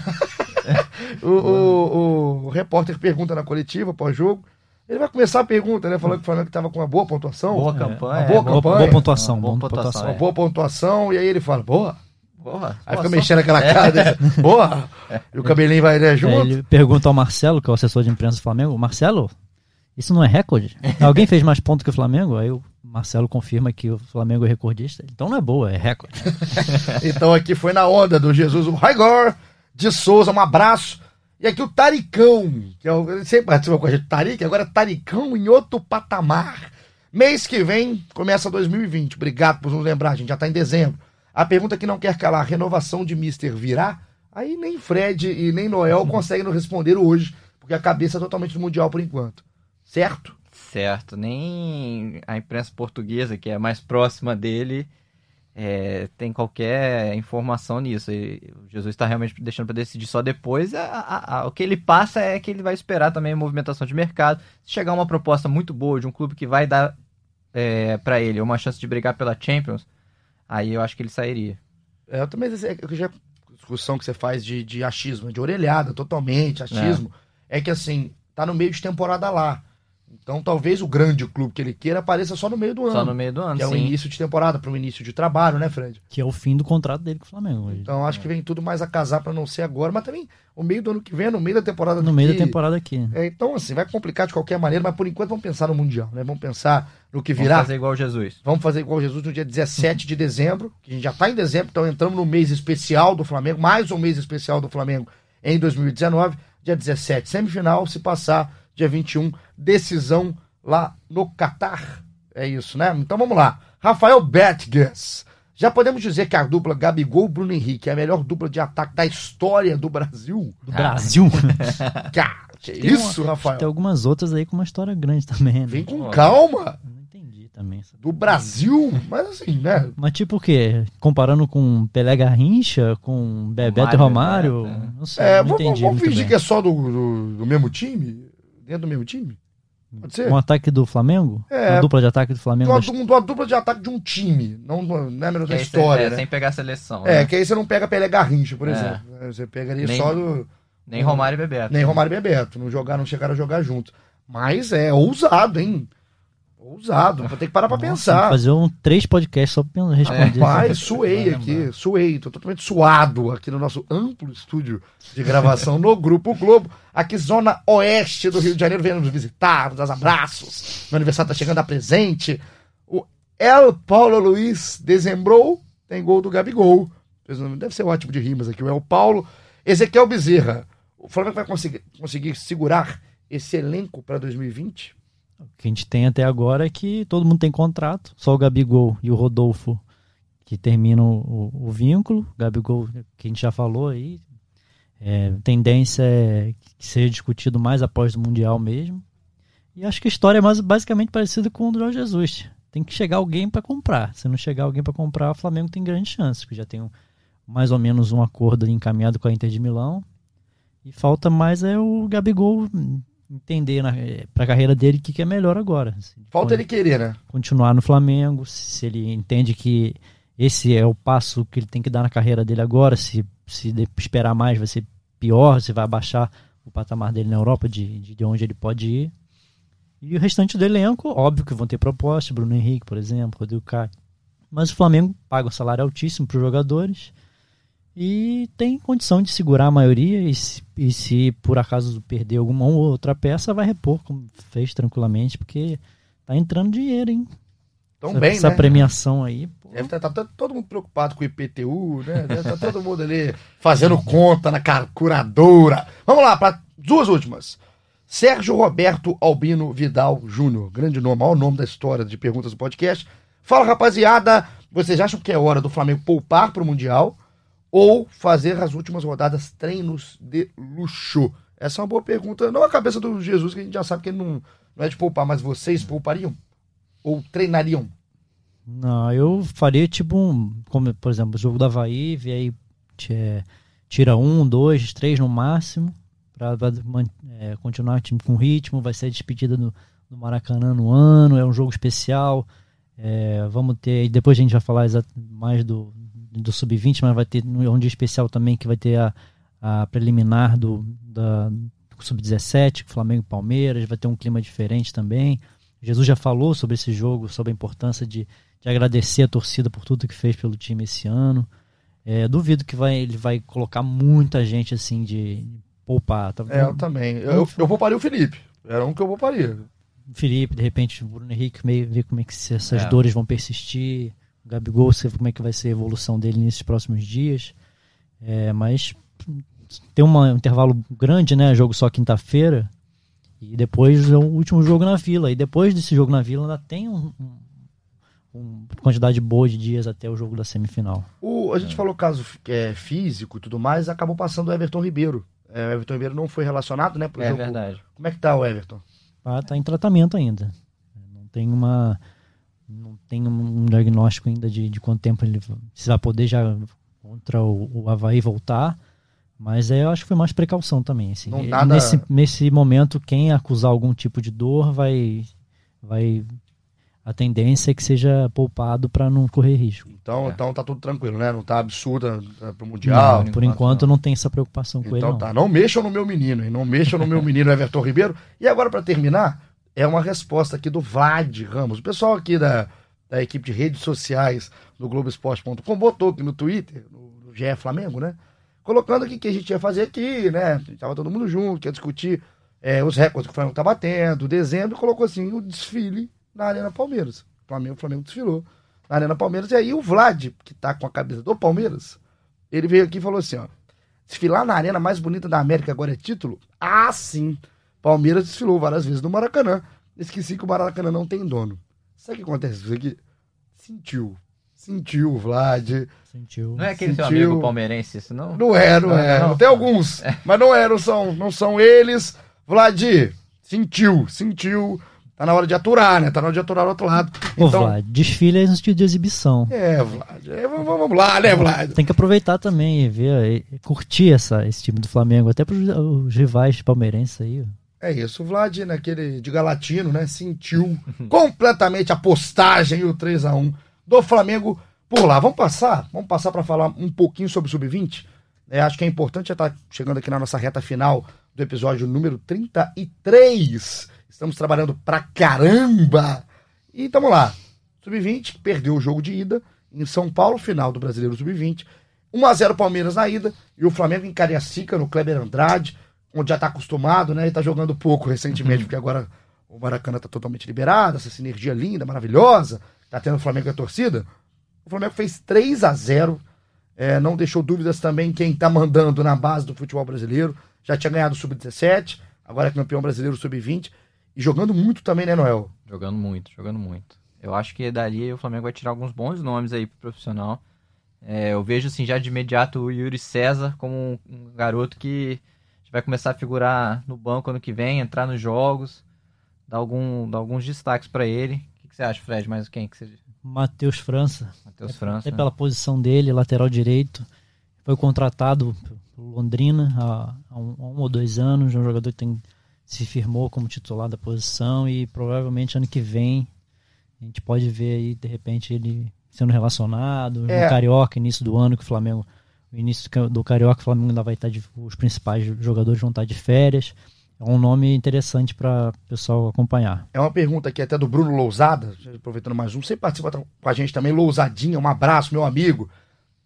O, o- o repórter pergunta na coletiva pós-jogo. Ele vai começar a pergunta, né? Falando que o Flamengo estava com uma boa pontuação. Boa É, campanha. uma boa é, Boa, campanha. boa pontuação, Boa boa pontuação, pontuação. Uma boa pontuação. E aí ele fala, boa. Boa. Aí fica mexendo aquela cara. desse, Boa. E o cabelinho vai né, É, junto. ele pergunta ao Marcelo, que é o assessor de imprensa do Flamengo, Marcelo, isso não é recorde? Alguém fez mais pontos que o Flamengo? Aí o Marcelo confirma que o Flamengo é recordista. Então não é boa, é recorde. Então aqui foi na onda do Jesus, o Raigor de Souza, um abraço. E aqui o Taricão, que é o, ele sempre participou com a gente, Taric, agora é Taricão em outro patamar. Mês que vem começa 2020. Obrigado por nos lembrar, a gente já tá em dezembro. A pergunta que não quer calar, renovação de Mister virá? Aí nem Fred e nem Noel conseguem nos responder hoje, porque a cabeça é totalmente do Mundial por enquanto. Certo? Certo, nem a imprensa portuguesa, que é mais próxima dele, é, tem qualquer informação nisso. E Jesus está realmente deixando para decidir só depois. A- a- a- o que ele passa é que ele vai esperar também a movimentação de mercado. Se chegar uma proposta muito boa de um clube que vai dar é, para ele uma chance de brigar pela Champions, aí eu acho que ele sairia. É, eu também é que já discussão que você faz de, de achismo, de orelhada, totalmente, achismo, é. que assim, tá no meio de temporada lá. Então talvez o grande clube que ele queira apareça só no meio do ano. Só no meio do ano, que é o sim. início de temporada, para o início de trabalho, né, Fred? Que é o fim do contrato dele com o Flamengo. hoje. Então acho que vem tudo mais a casar para não ser agora, mas também o meio do ano que vem, é no meio da temporada no meio da temporada aqui. É, então, assim, vai complicar de qualquer maneira, mas por enquanto vamos pensar no Mundial, né? Vamos pensar no que Vamos virá. fazer igual Jesus. Vamos fazer igual Jesus no dia 17 de dezembro, que a gente já está em dezembro, então entramos no mês especial do Flamengo, mais um mês especial do Flamengo em 2019. Dia 17, semifinal, se passar, dia 21, decisão lá no Catar. É isso, né? Então vamos lá. Rafael Betges. Já podemos dizer que a dupla Gabigol Bruno Henrique é a melhor dupla de ataque da história do Brasil? Do Brasil. Cara, que Tem isso, Rafael? Tem algumas outras aí com uma história grande também. Né? Vem com calma. Não entendi também. Do Brasil, mas assim, né? Mas tipo o quê? Comparando com Pelé Garrincha, com Bebeto e Romário, Romário? Bebeto, Não sei, É, não vamos, entendi vamos muito fingir bem. que é só do, do, do mesmo time? Dentro do mesmo time? Pode ser? Um ataque do Flamengo? É. Uma dupla de ataque do Flamengo? Uma, uma, uma dupla de ataque de um time, não, é Que da história, sem, é, né? sem pegar a seleção. É, né? que aí você não pega Pelé Garrincha, por É. exemplo. É, Você pegaria Nem- só do. Nem Romário e Bebeto. Nem Romário e Bebeto. Não, jogar, não chegaram a jogar juntos. Mas é ousado, hein? Ousado. Vou ter que parar pra Nossa, pensar. Fazer um três podcasts só pra responder. Rapaz, suei aqui, suei, tô totalmente suado aqui no nosso amplo estúdio de gravação no Grupo Globo, aqui zona oeste do Rio de Janeiro, vendo nos visitar, nos dar abraços, meu aniversário tá chegando a presente, o El Paulo Luiz dezembrou, tem gol do Gabigol, deve ser ótimo de rimas aqui, o El Paulo, Ezequiel Bezerra, o Flamengo vai conseguir, conseguir segurar esse elenco para 2020? O que a gente tem até agora é que todo mundo tem contrato, só o Gabigol e o Rodolfo que terminam o, o vínculo. Gabigol, que a gente já falou aí, é, tendência é que seja discutido mais após o Mundial mesmo. E acho que a história é mais, basicamente parecida com o do Jorge Jesus. Tem que chegar alguém para comprar. Se não chegar alguém para comprar, o Flamengo tem grande chance, porque já tem um- mais ou menos um acordo encaminhado com a Inter de Milão. E falta mais é o Gabigol entender para a carreira dele o que, que é melhor agora. Se Falta ele querer, né? continuar no Flamengo, se ele entende que esse é o passo que ele tem que dar na carreira dele agora, se, se esperar mais vai ser pior, se vai abaixar o patamar dele na Europa, de, de, de onde ele pode ir. E o restante do elenco, óbvio que vão ter propostas, Bruno Henrique, por exemplo, Rodrigo Caio. mas o Flamengo paga um salário altíssimo para os jogadores e tem condição de segurar a maioria e se, e se por acaso perder alguma outra peça, vai repor, como fez tranquilamente, porque tá entrando dinheiro, hein? Tão essa, bem, essa né? premiação aí. Pô. Deve estar tá, todo mundo preocupado com o IPTU, né? Deve estar todo mundo ali fazendo conta na curadora. Vamos lá, para duas últimas. Sérgio Roberto Albino Vidal Júnior, grande nome, maior nome da história de perguntas do podcast. Fala, rapaziada, vocês acham que é hora do Flamengo poupar para o Mundial ou fazer as últimas rodadas treinos de luxo? Essa é uma boa pergunta. Não a cabeça do Jesus, que a gente já sabe que ele não, não é de poupar, mas vocês poupariam? Ou treinariam? Não, eu faria tipo um, como por exemplo, o jogo da Havaí, e aí tira um, dois, três no máximo, para é, continuar o time com ritmo, vai ser a despedida do, do Maracanã no ano, é um jogo especial. É, vamos ter, depois a gente vai falar mais do, do Sub-20, mas vai ter um dia especial também que vai ter a, a preliminar do, da, do Sub-17, Flamengo e Palmeiras, vai ter um clima diferente também. Jesus já falou sobre esse jogo, sobre a importância de, de agradecer a torcida por tudo que fez pelo time esse ano. É, duvido que vai, ele vai colocar muita gente assim de poupar. Tá? É, eu também. Eu, eu, eu pouparia o Felipe. Era um que eu pouparia. Felipe, de repente, o Bruno Henrique, meio, ver como é que essas é. dores vão persistir. O Gabigol, ver como é que vai ser a evolução dele nesses próximos dias. É, mas tem uma, um intervalo grande, né? Jogo só quinta-feira. E depois é o último jogo na Vila. E depois desse jogo na Vila ainda tem um, um, uma quantidade boa de dias até o jogo da semifinal. O, a gente é. falou caso é, físico e tudo mais, acabou passando o Everton Ribeiro. É, o Everton Ribeiro não foi relacionado, né? Pro é jogo. verdade. Como é que tá o Everton? Ah, tá em tratamento ainda. Não tem uma. Não tem um diagnóstico ainda de, de quanto tempo ele se vai poder já contra o, o Havaí voltar. Mas é, eu acho que foi mais precaução também. Assim. Nada... nesse, nesse momento, quem acusar algum tipo de dor vai. vai a tendência é que seja poupado para não correr risco. Então, é. então tá tudo tranquilo, né? Não tá absurda tá pro Mundial. Não, por enquanto não. não tem essa preocupação com então, ele. Então tá, não mexam no meu menino, hein? Não mexam no meu menino Everton Ribeiro. E agora, para terminar, é uma resposta aqui do Vlad Ramos. O pessoal aqui da, da equipe de redes sociais do Globoesporte.com botou aqui no Twitter, no, GE Flamengo, né? colocando aqui que a gente ia fazer aqui, né? A gente tava todo mundo junto, ia discutir é, os recordes que o Flamengo tá batendo, dezembro, colocou assim o desfile na Arena Palmeiras. O Flamengo, o Flamengo desfilou na Arena Palmeiras. E aí o Vlad, que tá com a cabeça do Palmeiras, ele veio aqui e falou assim, ó. Desfilar na arena mais bonita da América agora é título? Ah, sim. Palmeiras desfilou várias vezes no Maracanã. Esqueci que o Maracanã não tem dono. Sabe o que acontece? Isso aqui sentiu. Sentiu Vlad. Sentiu. Não é aquele sentiu. seu amigo palmeirense, isso não? Não é, não, não é. Não. Tem alguns, é. mas não eram, são, não são eles. Vlad, sentiu, sentiu. Tá na hora de aturar, né? Tá na hora de aturar o outro lado. Ô, então... Vlad, desfile é no de exibição. É, Vlad. É, vamos, vamos lá, né, Vlad? Tem que aproveitar também e ver, e curtir essa, esse time do Flamengo, até pros os rivais palmeirenses aí. É isso, o Vlad, naquele de Galatino, né? Sentiu completamente a postagem e o 3 a 1 do Flamengo por lá. Vamos passar? Vamos passar para falar um pouquinho sobre o Sub-20? É, acho que é importante já estar tá chegando aqui na nossa reta final do episódio número 33. Estamos trabalhando pra caramba! E tamo lá. Sub-20 perdeu o jogo de ida em São Paulo, final do Brasileiro Sub-20. 1x0 Palmeiras na ida e o Flamengo em Cariacica, no Kleber Andrade, onde já tá acostumado, né? E tá jogando pouco recentemente, uhum. porque agora o Maracanã tá totalmente liberado, essa sinergia linda, maravilhosa tá tendo o Flamengo e a torcida. O Flamengo fez 3 a 0 é, não deixou dúvidas também quem tá mandando na base do futebol brasileiro. Já tinha ganhado o Sub-17, agora é campeão brasileiro Sub-20. E jogando muito também, né, Noel? Jogando muito, jogando muito. Eu acho que dali o Flamengo vai tirar alguns bons nomes aí pro profissional. É, eu vejo assim já de imediato o Yuri César como um garoto que vai começar a figurar no banco ano que vem, entrar nos jogos, dar, algum, dar alguns destaques para ele que você acha, Fred? Mais quem que você... Matheus França. Matheus França. Até pela posição dele, lateral direito. Foi contratado pelo Londrina há, há, um, há, um, ou dois anos. É um jogador que tem, se firmou como titular da posição e provavelmente ano que vem a gente pode ver aí, de repente, ele sendo relacionado. É. No Carioca, início do ano, que o Flamengo. O início do Carioca, o Flamengo ainda vai estar de, Os principais jogadores vão estar de férias. é um nome interessante para o pessoal acompanhar. É uma pergunta aqui até do Bruno Lousada, aproveitando mais um. Você participa com a gente também, Lousadinha, um abraço, meu amigo.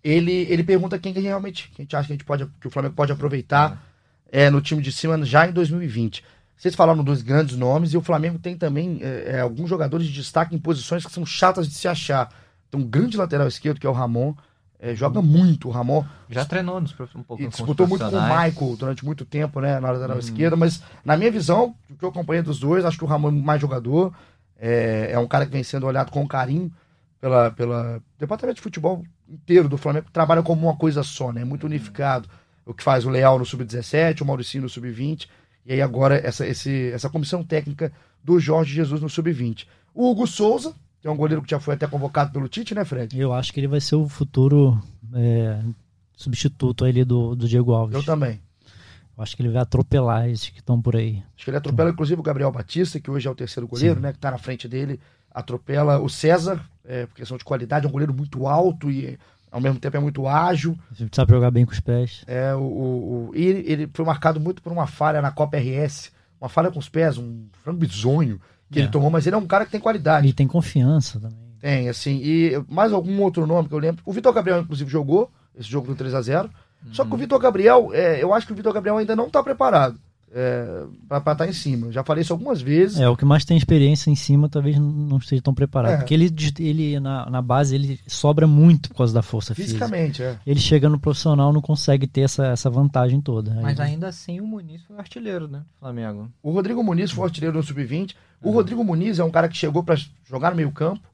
Ele, ele pergunta quem que realmente quem a gente acha que, a gente pode, que o Flamengo pode aproveitar é, no time de cima já em 2020. Vocês falaram dos grandes nomes e o Flamengo tem também é, é, alguns jogadores de destaque em posições que são chatas de se achar. Tem um grande lateral esquerdo, que é o Ramon, é, joga muito o Ramon. Já treinou nos, um pouco e disputou muito com o Michael durante muito tempo, né, na lateral hum. esquerda, mas na minha visão, o que eu acompanhei dos dois, acho que o Ramon é mais jogador, é, é um cara que vem sendo olhado com carinho pela, pela departamento de futebol inteiro do Flamengo, trabalha como uma coisa só, né, muito unificado. O que faz o Leal no Sub-17, o Mauricinho no Sub-20, e aí agora essa, esse, essa comissão técnica do Jorge Jesus no Sub-20. O Hugo Souza, é um goleiro que já foi até convocado pelo Tite, né, Fred? Eu acho que ele vai ser o futuro é, substituto ali do, do Diego Alves. Eu também. Eu acho que ele vai atropelar esses que estão por aí. Acho que ele atropela, inclusive, o Gabriel Batista, que hoje é o terceiro goleiro, Sim. né? Que tá na frente dele. Atropela o César, é, por questão de qualidade, é um goleiro muito alto e ao mesmo tempo é muito ágil. Sabe jogar bem com os pés. É, o, o, o, e ele, ele, foi marcado muito por uma falha na Copa RS, uma falha com os pés, um frango bizonho que é. ele tomou, mas ele é um cara que tem qualidade. E tem confiança também. Tem, assim, e mais algum outro nome que eu lembro. O Vitor Gabriel, inclusive, jogou esse jogo do 3 a 0 uhum. Só que o uhum. Vitor Gabriel, é, eu acho que o Vitor Gabriel ainda não está preparado é, para estar tá em cima. Já falei isso algumas vezes. É, o que mais tem experiência em cima talvez não esteja tão preparado. É. Porque ele, ele na, na base, ele sobra muito por causa da força Fisicamente, física. É. Ele chega no profissional, não consegue ter essa, essa vantagem toda. Mas Aí, ainda assim o Muniz foi artilheiro, né, Flamengo? O Rodrigo Muniz foi artilheiro no Sub-20. O uhum. Rodrigo Muniz é um cara que chegou para jogar no meio campo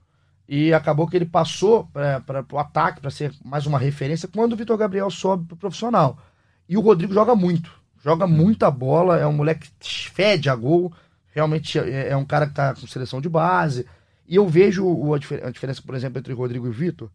e acabou que ele passou para o ataque, para ser mais uma referência, quando o Vitor Gabriel sobe para o profissional. E o Rodrigo joga muito joga muita bola, é um moleque que fede a gol, realmente é, é um cara que tá com seleção de base. E eu vejo a, diferença, por exemplo, entre Rodrigo e Vitor.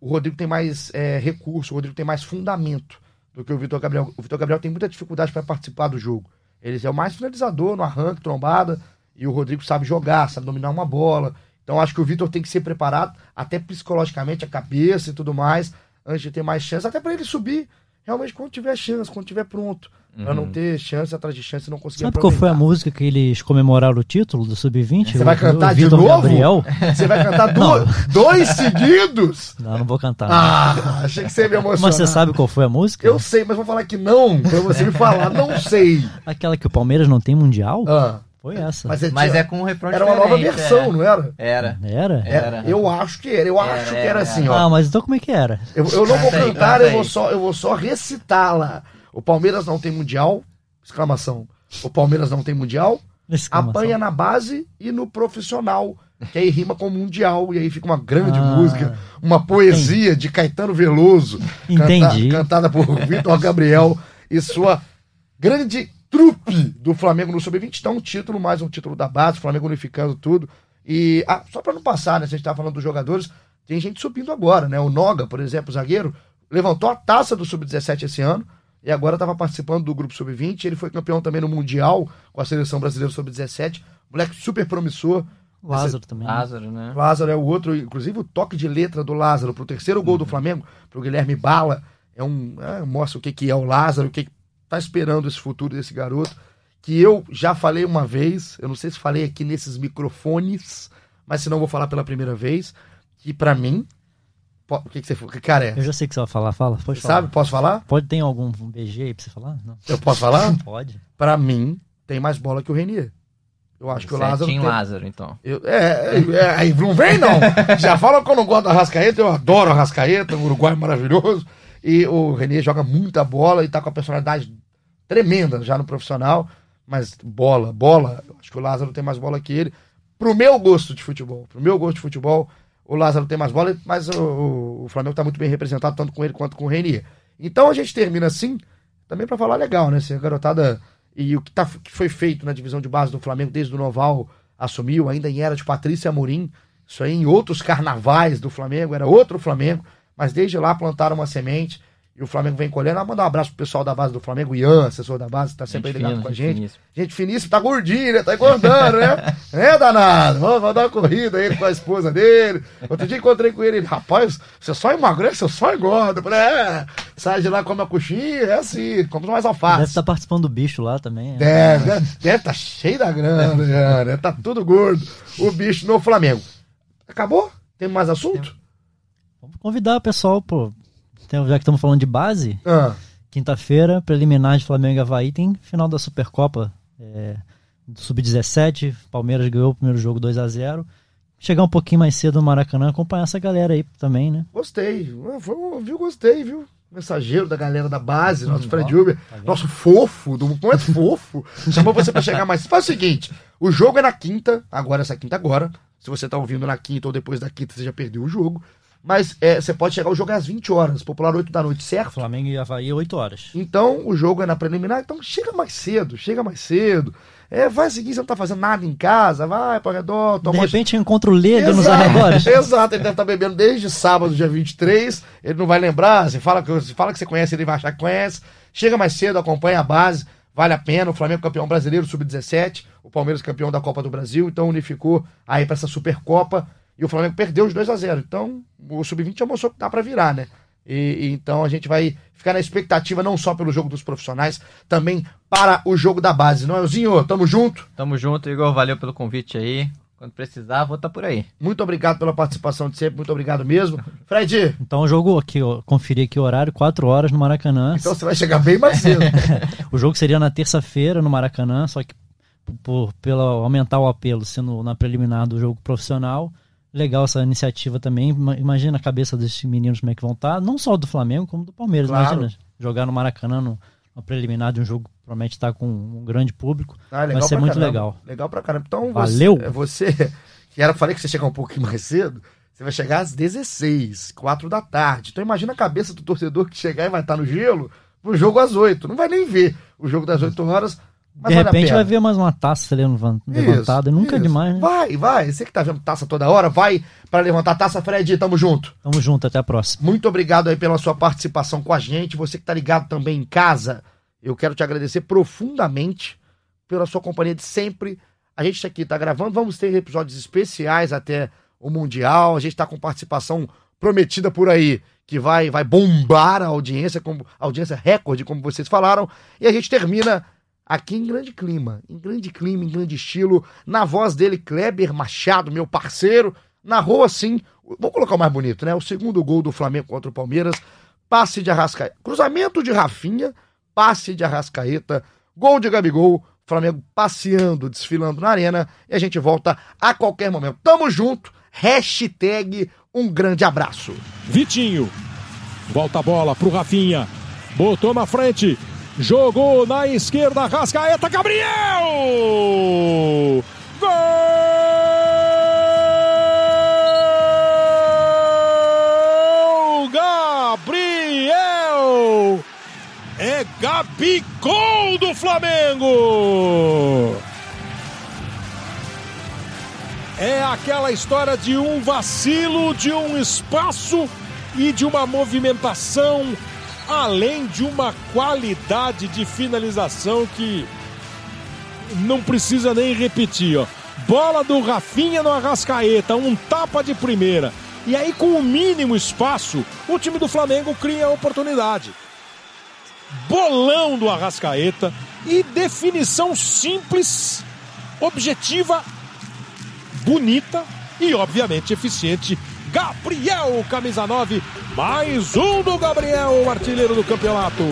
O Rodrigo tem mais é, recurso, o Rodrigo tem mais fundamento do que o Vitor Gabriel. O Vitor Gabriel tem muita dificuldade para participar do jogo. Ele é o mais finalizador no arranque, trombada, e o Rodrigo sabe jogar, sabe dominar uma bola. Então acho que o Vitor tem que ser preparado, até psicologicamente, a cabeça e tudo mais, antes de ter mais chance, até para ele subir realmente quando tiver chance, quando tiver pronto. Uhum. Pra não ter chance atrás de chance e não conseguir Sabe qual foi a música que eles comemoraram o título do Sub-20? Você vai cantar de novo? Gabriel? Você vai cantar do... dois seguidos? Não, não vou cantar. Ah, achei que você ia me emocionar. Mas você sabe qual foi a música? Eu sei, mas vou falar que não, pra você me falar. Não sei. Aquela que o Palmeiras não tem mundial? Ah. Foi essa. Mas é, mas é com um refrão Era uma nova versão, é. não era? Era. Era? Era. Eu acho que era. Eu era, acho que era, era assim, ó. Ah, mas então como é que era? Eu, eu não vou cantar, eu vou só, eu vou só recitá-la. O Palmeiras não tem mundial, exclamação. O Palmeiras não tem mundial, apanha na base e no profissional, que aí rima com mundial, e aí fica uma grande ah, música, uma poesia entendi. de Caetano Veloso, Entendi. Canta, cantada por Vitor Gabriel e sua grande trupe do Flamengo no Sub-20. Então, um título, mais um título da base, Flamengo unificando tudo. E ah, só para não passar, né? Se a gente tá falando dos jogadores, tem gente subindo agora, né? O Noga, por exemplo, o zagueiro, levantou a taça do Sub-17 esse ano e agora estava participando do grupo Sub-20. Ele foi campeão também no Mundial com a seleção brasileira Sub-17. Moleque super promissor. Lázaro Esse... também. Lázaro, né? Lázaro é o outro, inclusive o toque de letra do Lázaro pro terceiro gol uhum. do Flamengo, pro Guilherme Bala, é um é, mostra o que que é o Lázaro, o que, que tá esperando esse futuro desse garoto, que eu já falei uma vez, eu não sei se falei aqui nesses microfones, mas se não vou falar pela primeira vez, que para mim o que, que você que cara é? Eu já sei que você vai falar, fala. Pode falar. Sabe? Posso falar? Pode ter algum BG aí pra você falar? Não. Eu posso falar? Pode. Para mim, tem mais bola que o Renier. Eu acho que o Lázaro. Tem... Lázaro, então. Eu, é, é, é, aí não vem, não. Já fala que eu não gosto da Rascaeta, eu adoro a Rascaeta, o Uruguai é maravilhoso. E o Renier joga muita bola e tá com a personalidade tremenda já no profissional, mas bola, bola, acho que o Lázaro tem mais bola que ele. Pro meu gosto de futebol, pro meu gosto de futebol, o Lázaro tem mais bola, mas o, o Flamengo tá muito bem representado, tanto com ele quanto com o Renier. Então a gente termina assim, também para falar legal, né? Se a garotada e o que, tá, que foi feito na divisão de base do Flamengo desde o Noval assumiu, ainda em era de Patrícia Amorim, isso aí em outros carnavais do Flamengo, era outro Flamengo, mas desde lá plantaram uma semente E o Flamengo vem colhendo. Ah, mandar um abraço pro pessoal da base do Flamengo, Ian, assessor da base, tá sempre aí ligado fina, com a gente. finíssima. Gente finíssima, tá gordinho, né? Tá engordando, né? é danado. Vamos, vamos dar uma corrida aí com a esposa dele. Outro dia encontrei com ele, ele, rapaz, você só emagrece, você só engorda. Eu falei, é, sai de lá, come a coxinha, é assim, come mais Deve alface. estar participando do bicho lá também. né? Deve, deve, deve tá cheio da grana, né? Deve tá tudo gordo. O bicho no Flamengo. Acabou? Tem mais assunto? Vamos convidar o pessoal, pô. Então, já que estamos falando de base, Ah, quinta-feira, preliminar de Flamengo e Havaí, tem final da Supercopa é, do Sub-17. Palmeiras ganhou o primeiro jogo 2 a 0 Chegar um pouquinho mais cedo no Maracanã, acompanhar essa galera aí também, né? gostei. Foi, viu, gostei, viu? Mensageiro da galera da base, nosso Hum, Fred Uber, tá nosso fofo, do momento fofo. Chamou você pra chegar mais. Faz o seguinte: o jogo é na quinta, agora essa quinta agora. Se você tá ouvindo na quinta ou depois da quinta, você já perdeu o jogo. Mas é, você pode chegar, o jogo é às 20 horas, popular 8 da noite, certo? Flamengo e Havaí, 8 horas. Então, o jogo é na preliminar, então chega mais cedo, chega mais cedo. É, vai seguir, você não tá fazendo nada em casa, vai para redor, De toma uma- repente encontra o Lega nos arredores. Exato, ele deve estar bebendo desde sábado, dia 23. Ele não vai lembrar. Você fala, que, você fala que você conhece, ele vai achar que conhece. Chega mais cedo, acompanha a base. Vale a pena. O Flamengo campeão brasileiro, sub-17. O Palmeiras campeão da Copa do Brasil. Então unificou aí para essa Supercopa. E o Flamengo perdeu os 2 a 0 Então o sub-20 já mostrou que dá para virar, né? E, e então a gente vai ficar na expectativa não só pelo jogo dos profissionais, também para o jogo da base. Não é, Zinho? Tamo junto. Tamo junto, Igor. Valeu pelo convite aí. Quando precisar, vou estar por aí. Muito obrigado pela participação de sempre. Muito obrigado mesmo. Fred, Então o jogo aqui, ó, conferi aqui o horário, 4 horas no Maracanã. Então você vai chegar bem mais cedo. O jogo seria na terça-feira no Maracanã, só que por, pela aumentar o apelo sendo na preliminar do jogo profissional. Legal essa iniciativa também. Ima- Imagina a cabeça desses meninos como é que vão estar, não só do Flamengo, como do Palmeiras. Claro. Imagina jogar no Maracanã no, no preliminar de um jogo que promete estar com um grande público. Ah, Vai ser muito caramba. legal. Legal pra caramba. Então Valeu. você, você que era, falei que você chegar um pouquinho mais cedo, você vai chegar às 16, 4 da tarde. Então imagina a cabeça do torcedor que chegar e vai estar no gelo pro jogo às 8. Não vai nem ver o jogo das 8 horas. Mas de repente vai ver mais uma taça levan- levantada. Isso, Nunca é isso. demais, né? Vai, vai. Você que tá vendo taça toda hora, vai pra levantar a taça, Fred. Tamo junto. Tamo junto, até a próxima. Muito obrigado aí pela sua participação com a gente. Você que tá ligado também em casa, eu quero te agradecer profundamente pela sua companhia de sempre. A gente aqui tá gravando, vamos ter episódios especiais até o Mundial. A gente tá com participação prometida por aí, que vai vai bombar a audiência, como a audiência recorde, como vocês falaram. E a gente termina aqui em grande clima, em grande clima, em grande estilo, na voz dele, Kleber Machado, meu parceiro, narrou assim, vou colocar o mais bonito, né? O segundo gol do Flamengo contra o Palmeiras, passe de Arrascaeta, cruzamento de Rafinha, passe de Arrascaeta, gol de Gabigol, Flamengo passeando, desfilando na arena, e a gente volta a qualquer momento. Tamo junto, hashtag um grande abraço. Vitinho. Volta a bola pro Rafinha. Botou na frente. Jogou na esquerda. Rascaeta. Gabriel! Gol! Gabriel! É Gabigol do Flamengo! É aquela história de um vacilo, de um espaço e de uma movimentação, além de uma qualidade de finalização que não precisa nem repetir. Ó. Bola do Rafinha no Arrascaeta, um tapa de primeira. E aí, com o mínimo espaço, o time do Flamengo cria a oportunidade. Bolão do Arrascaeta e definição simples, objetiva bonita e, obviamente, eficiente. Gabriel, camisa 9, mais um do Gabriel, artilheiro do campeonato.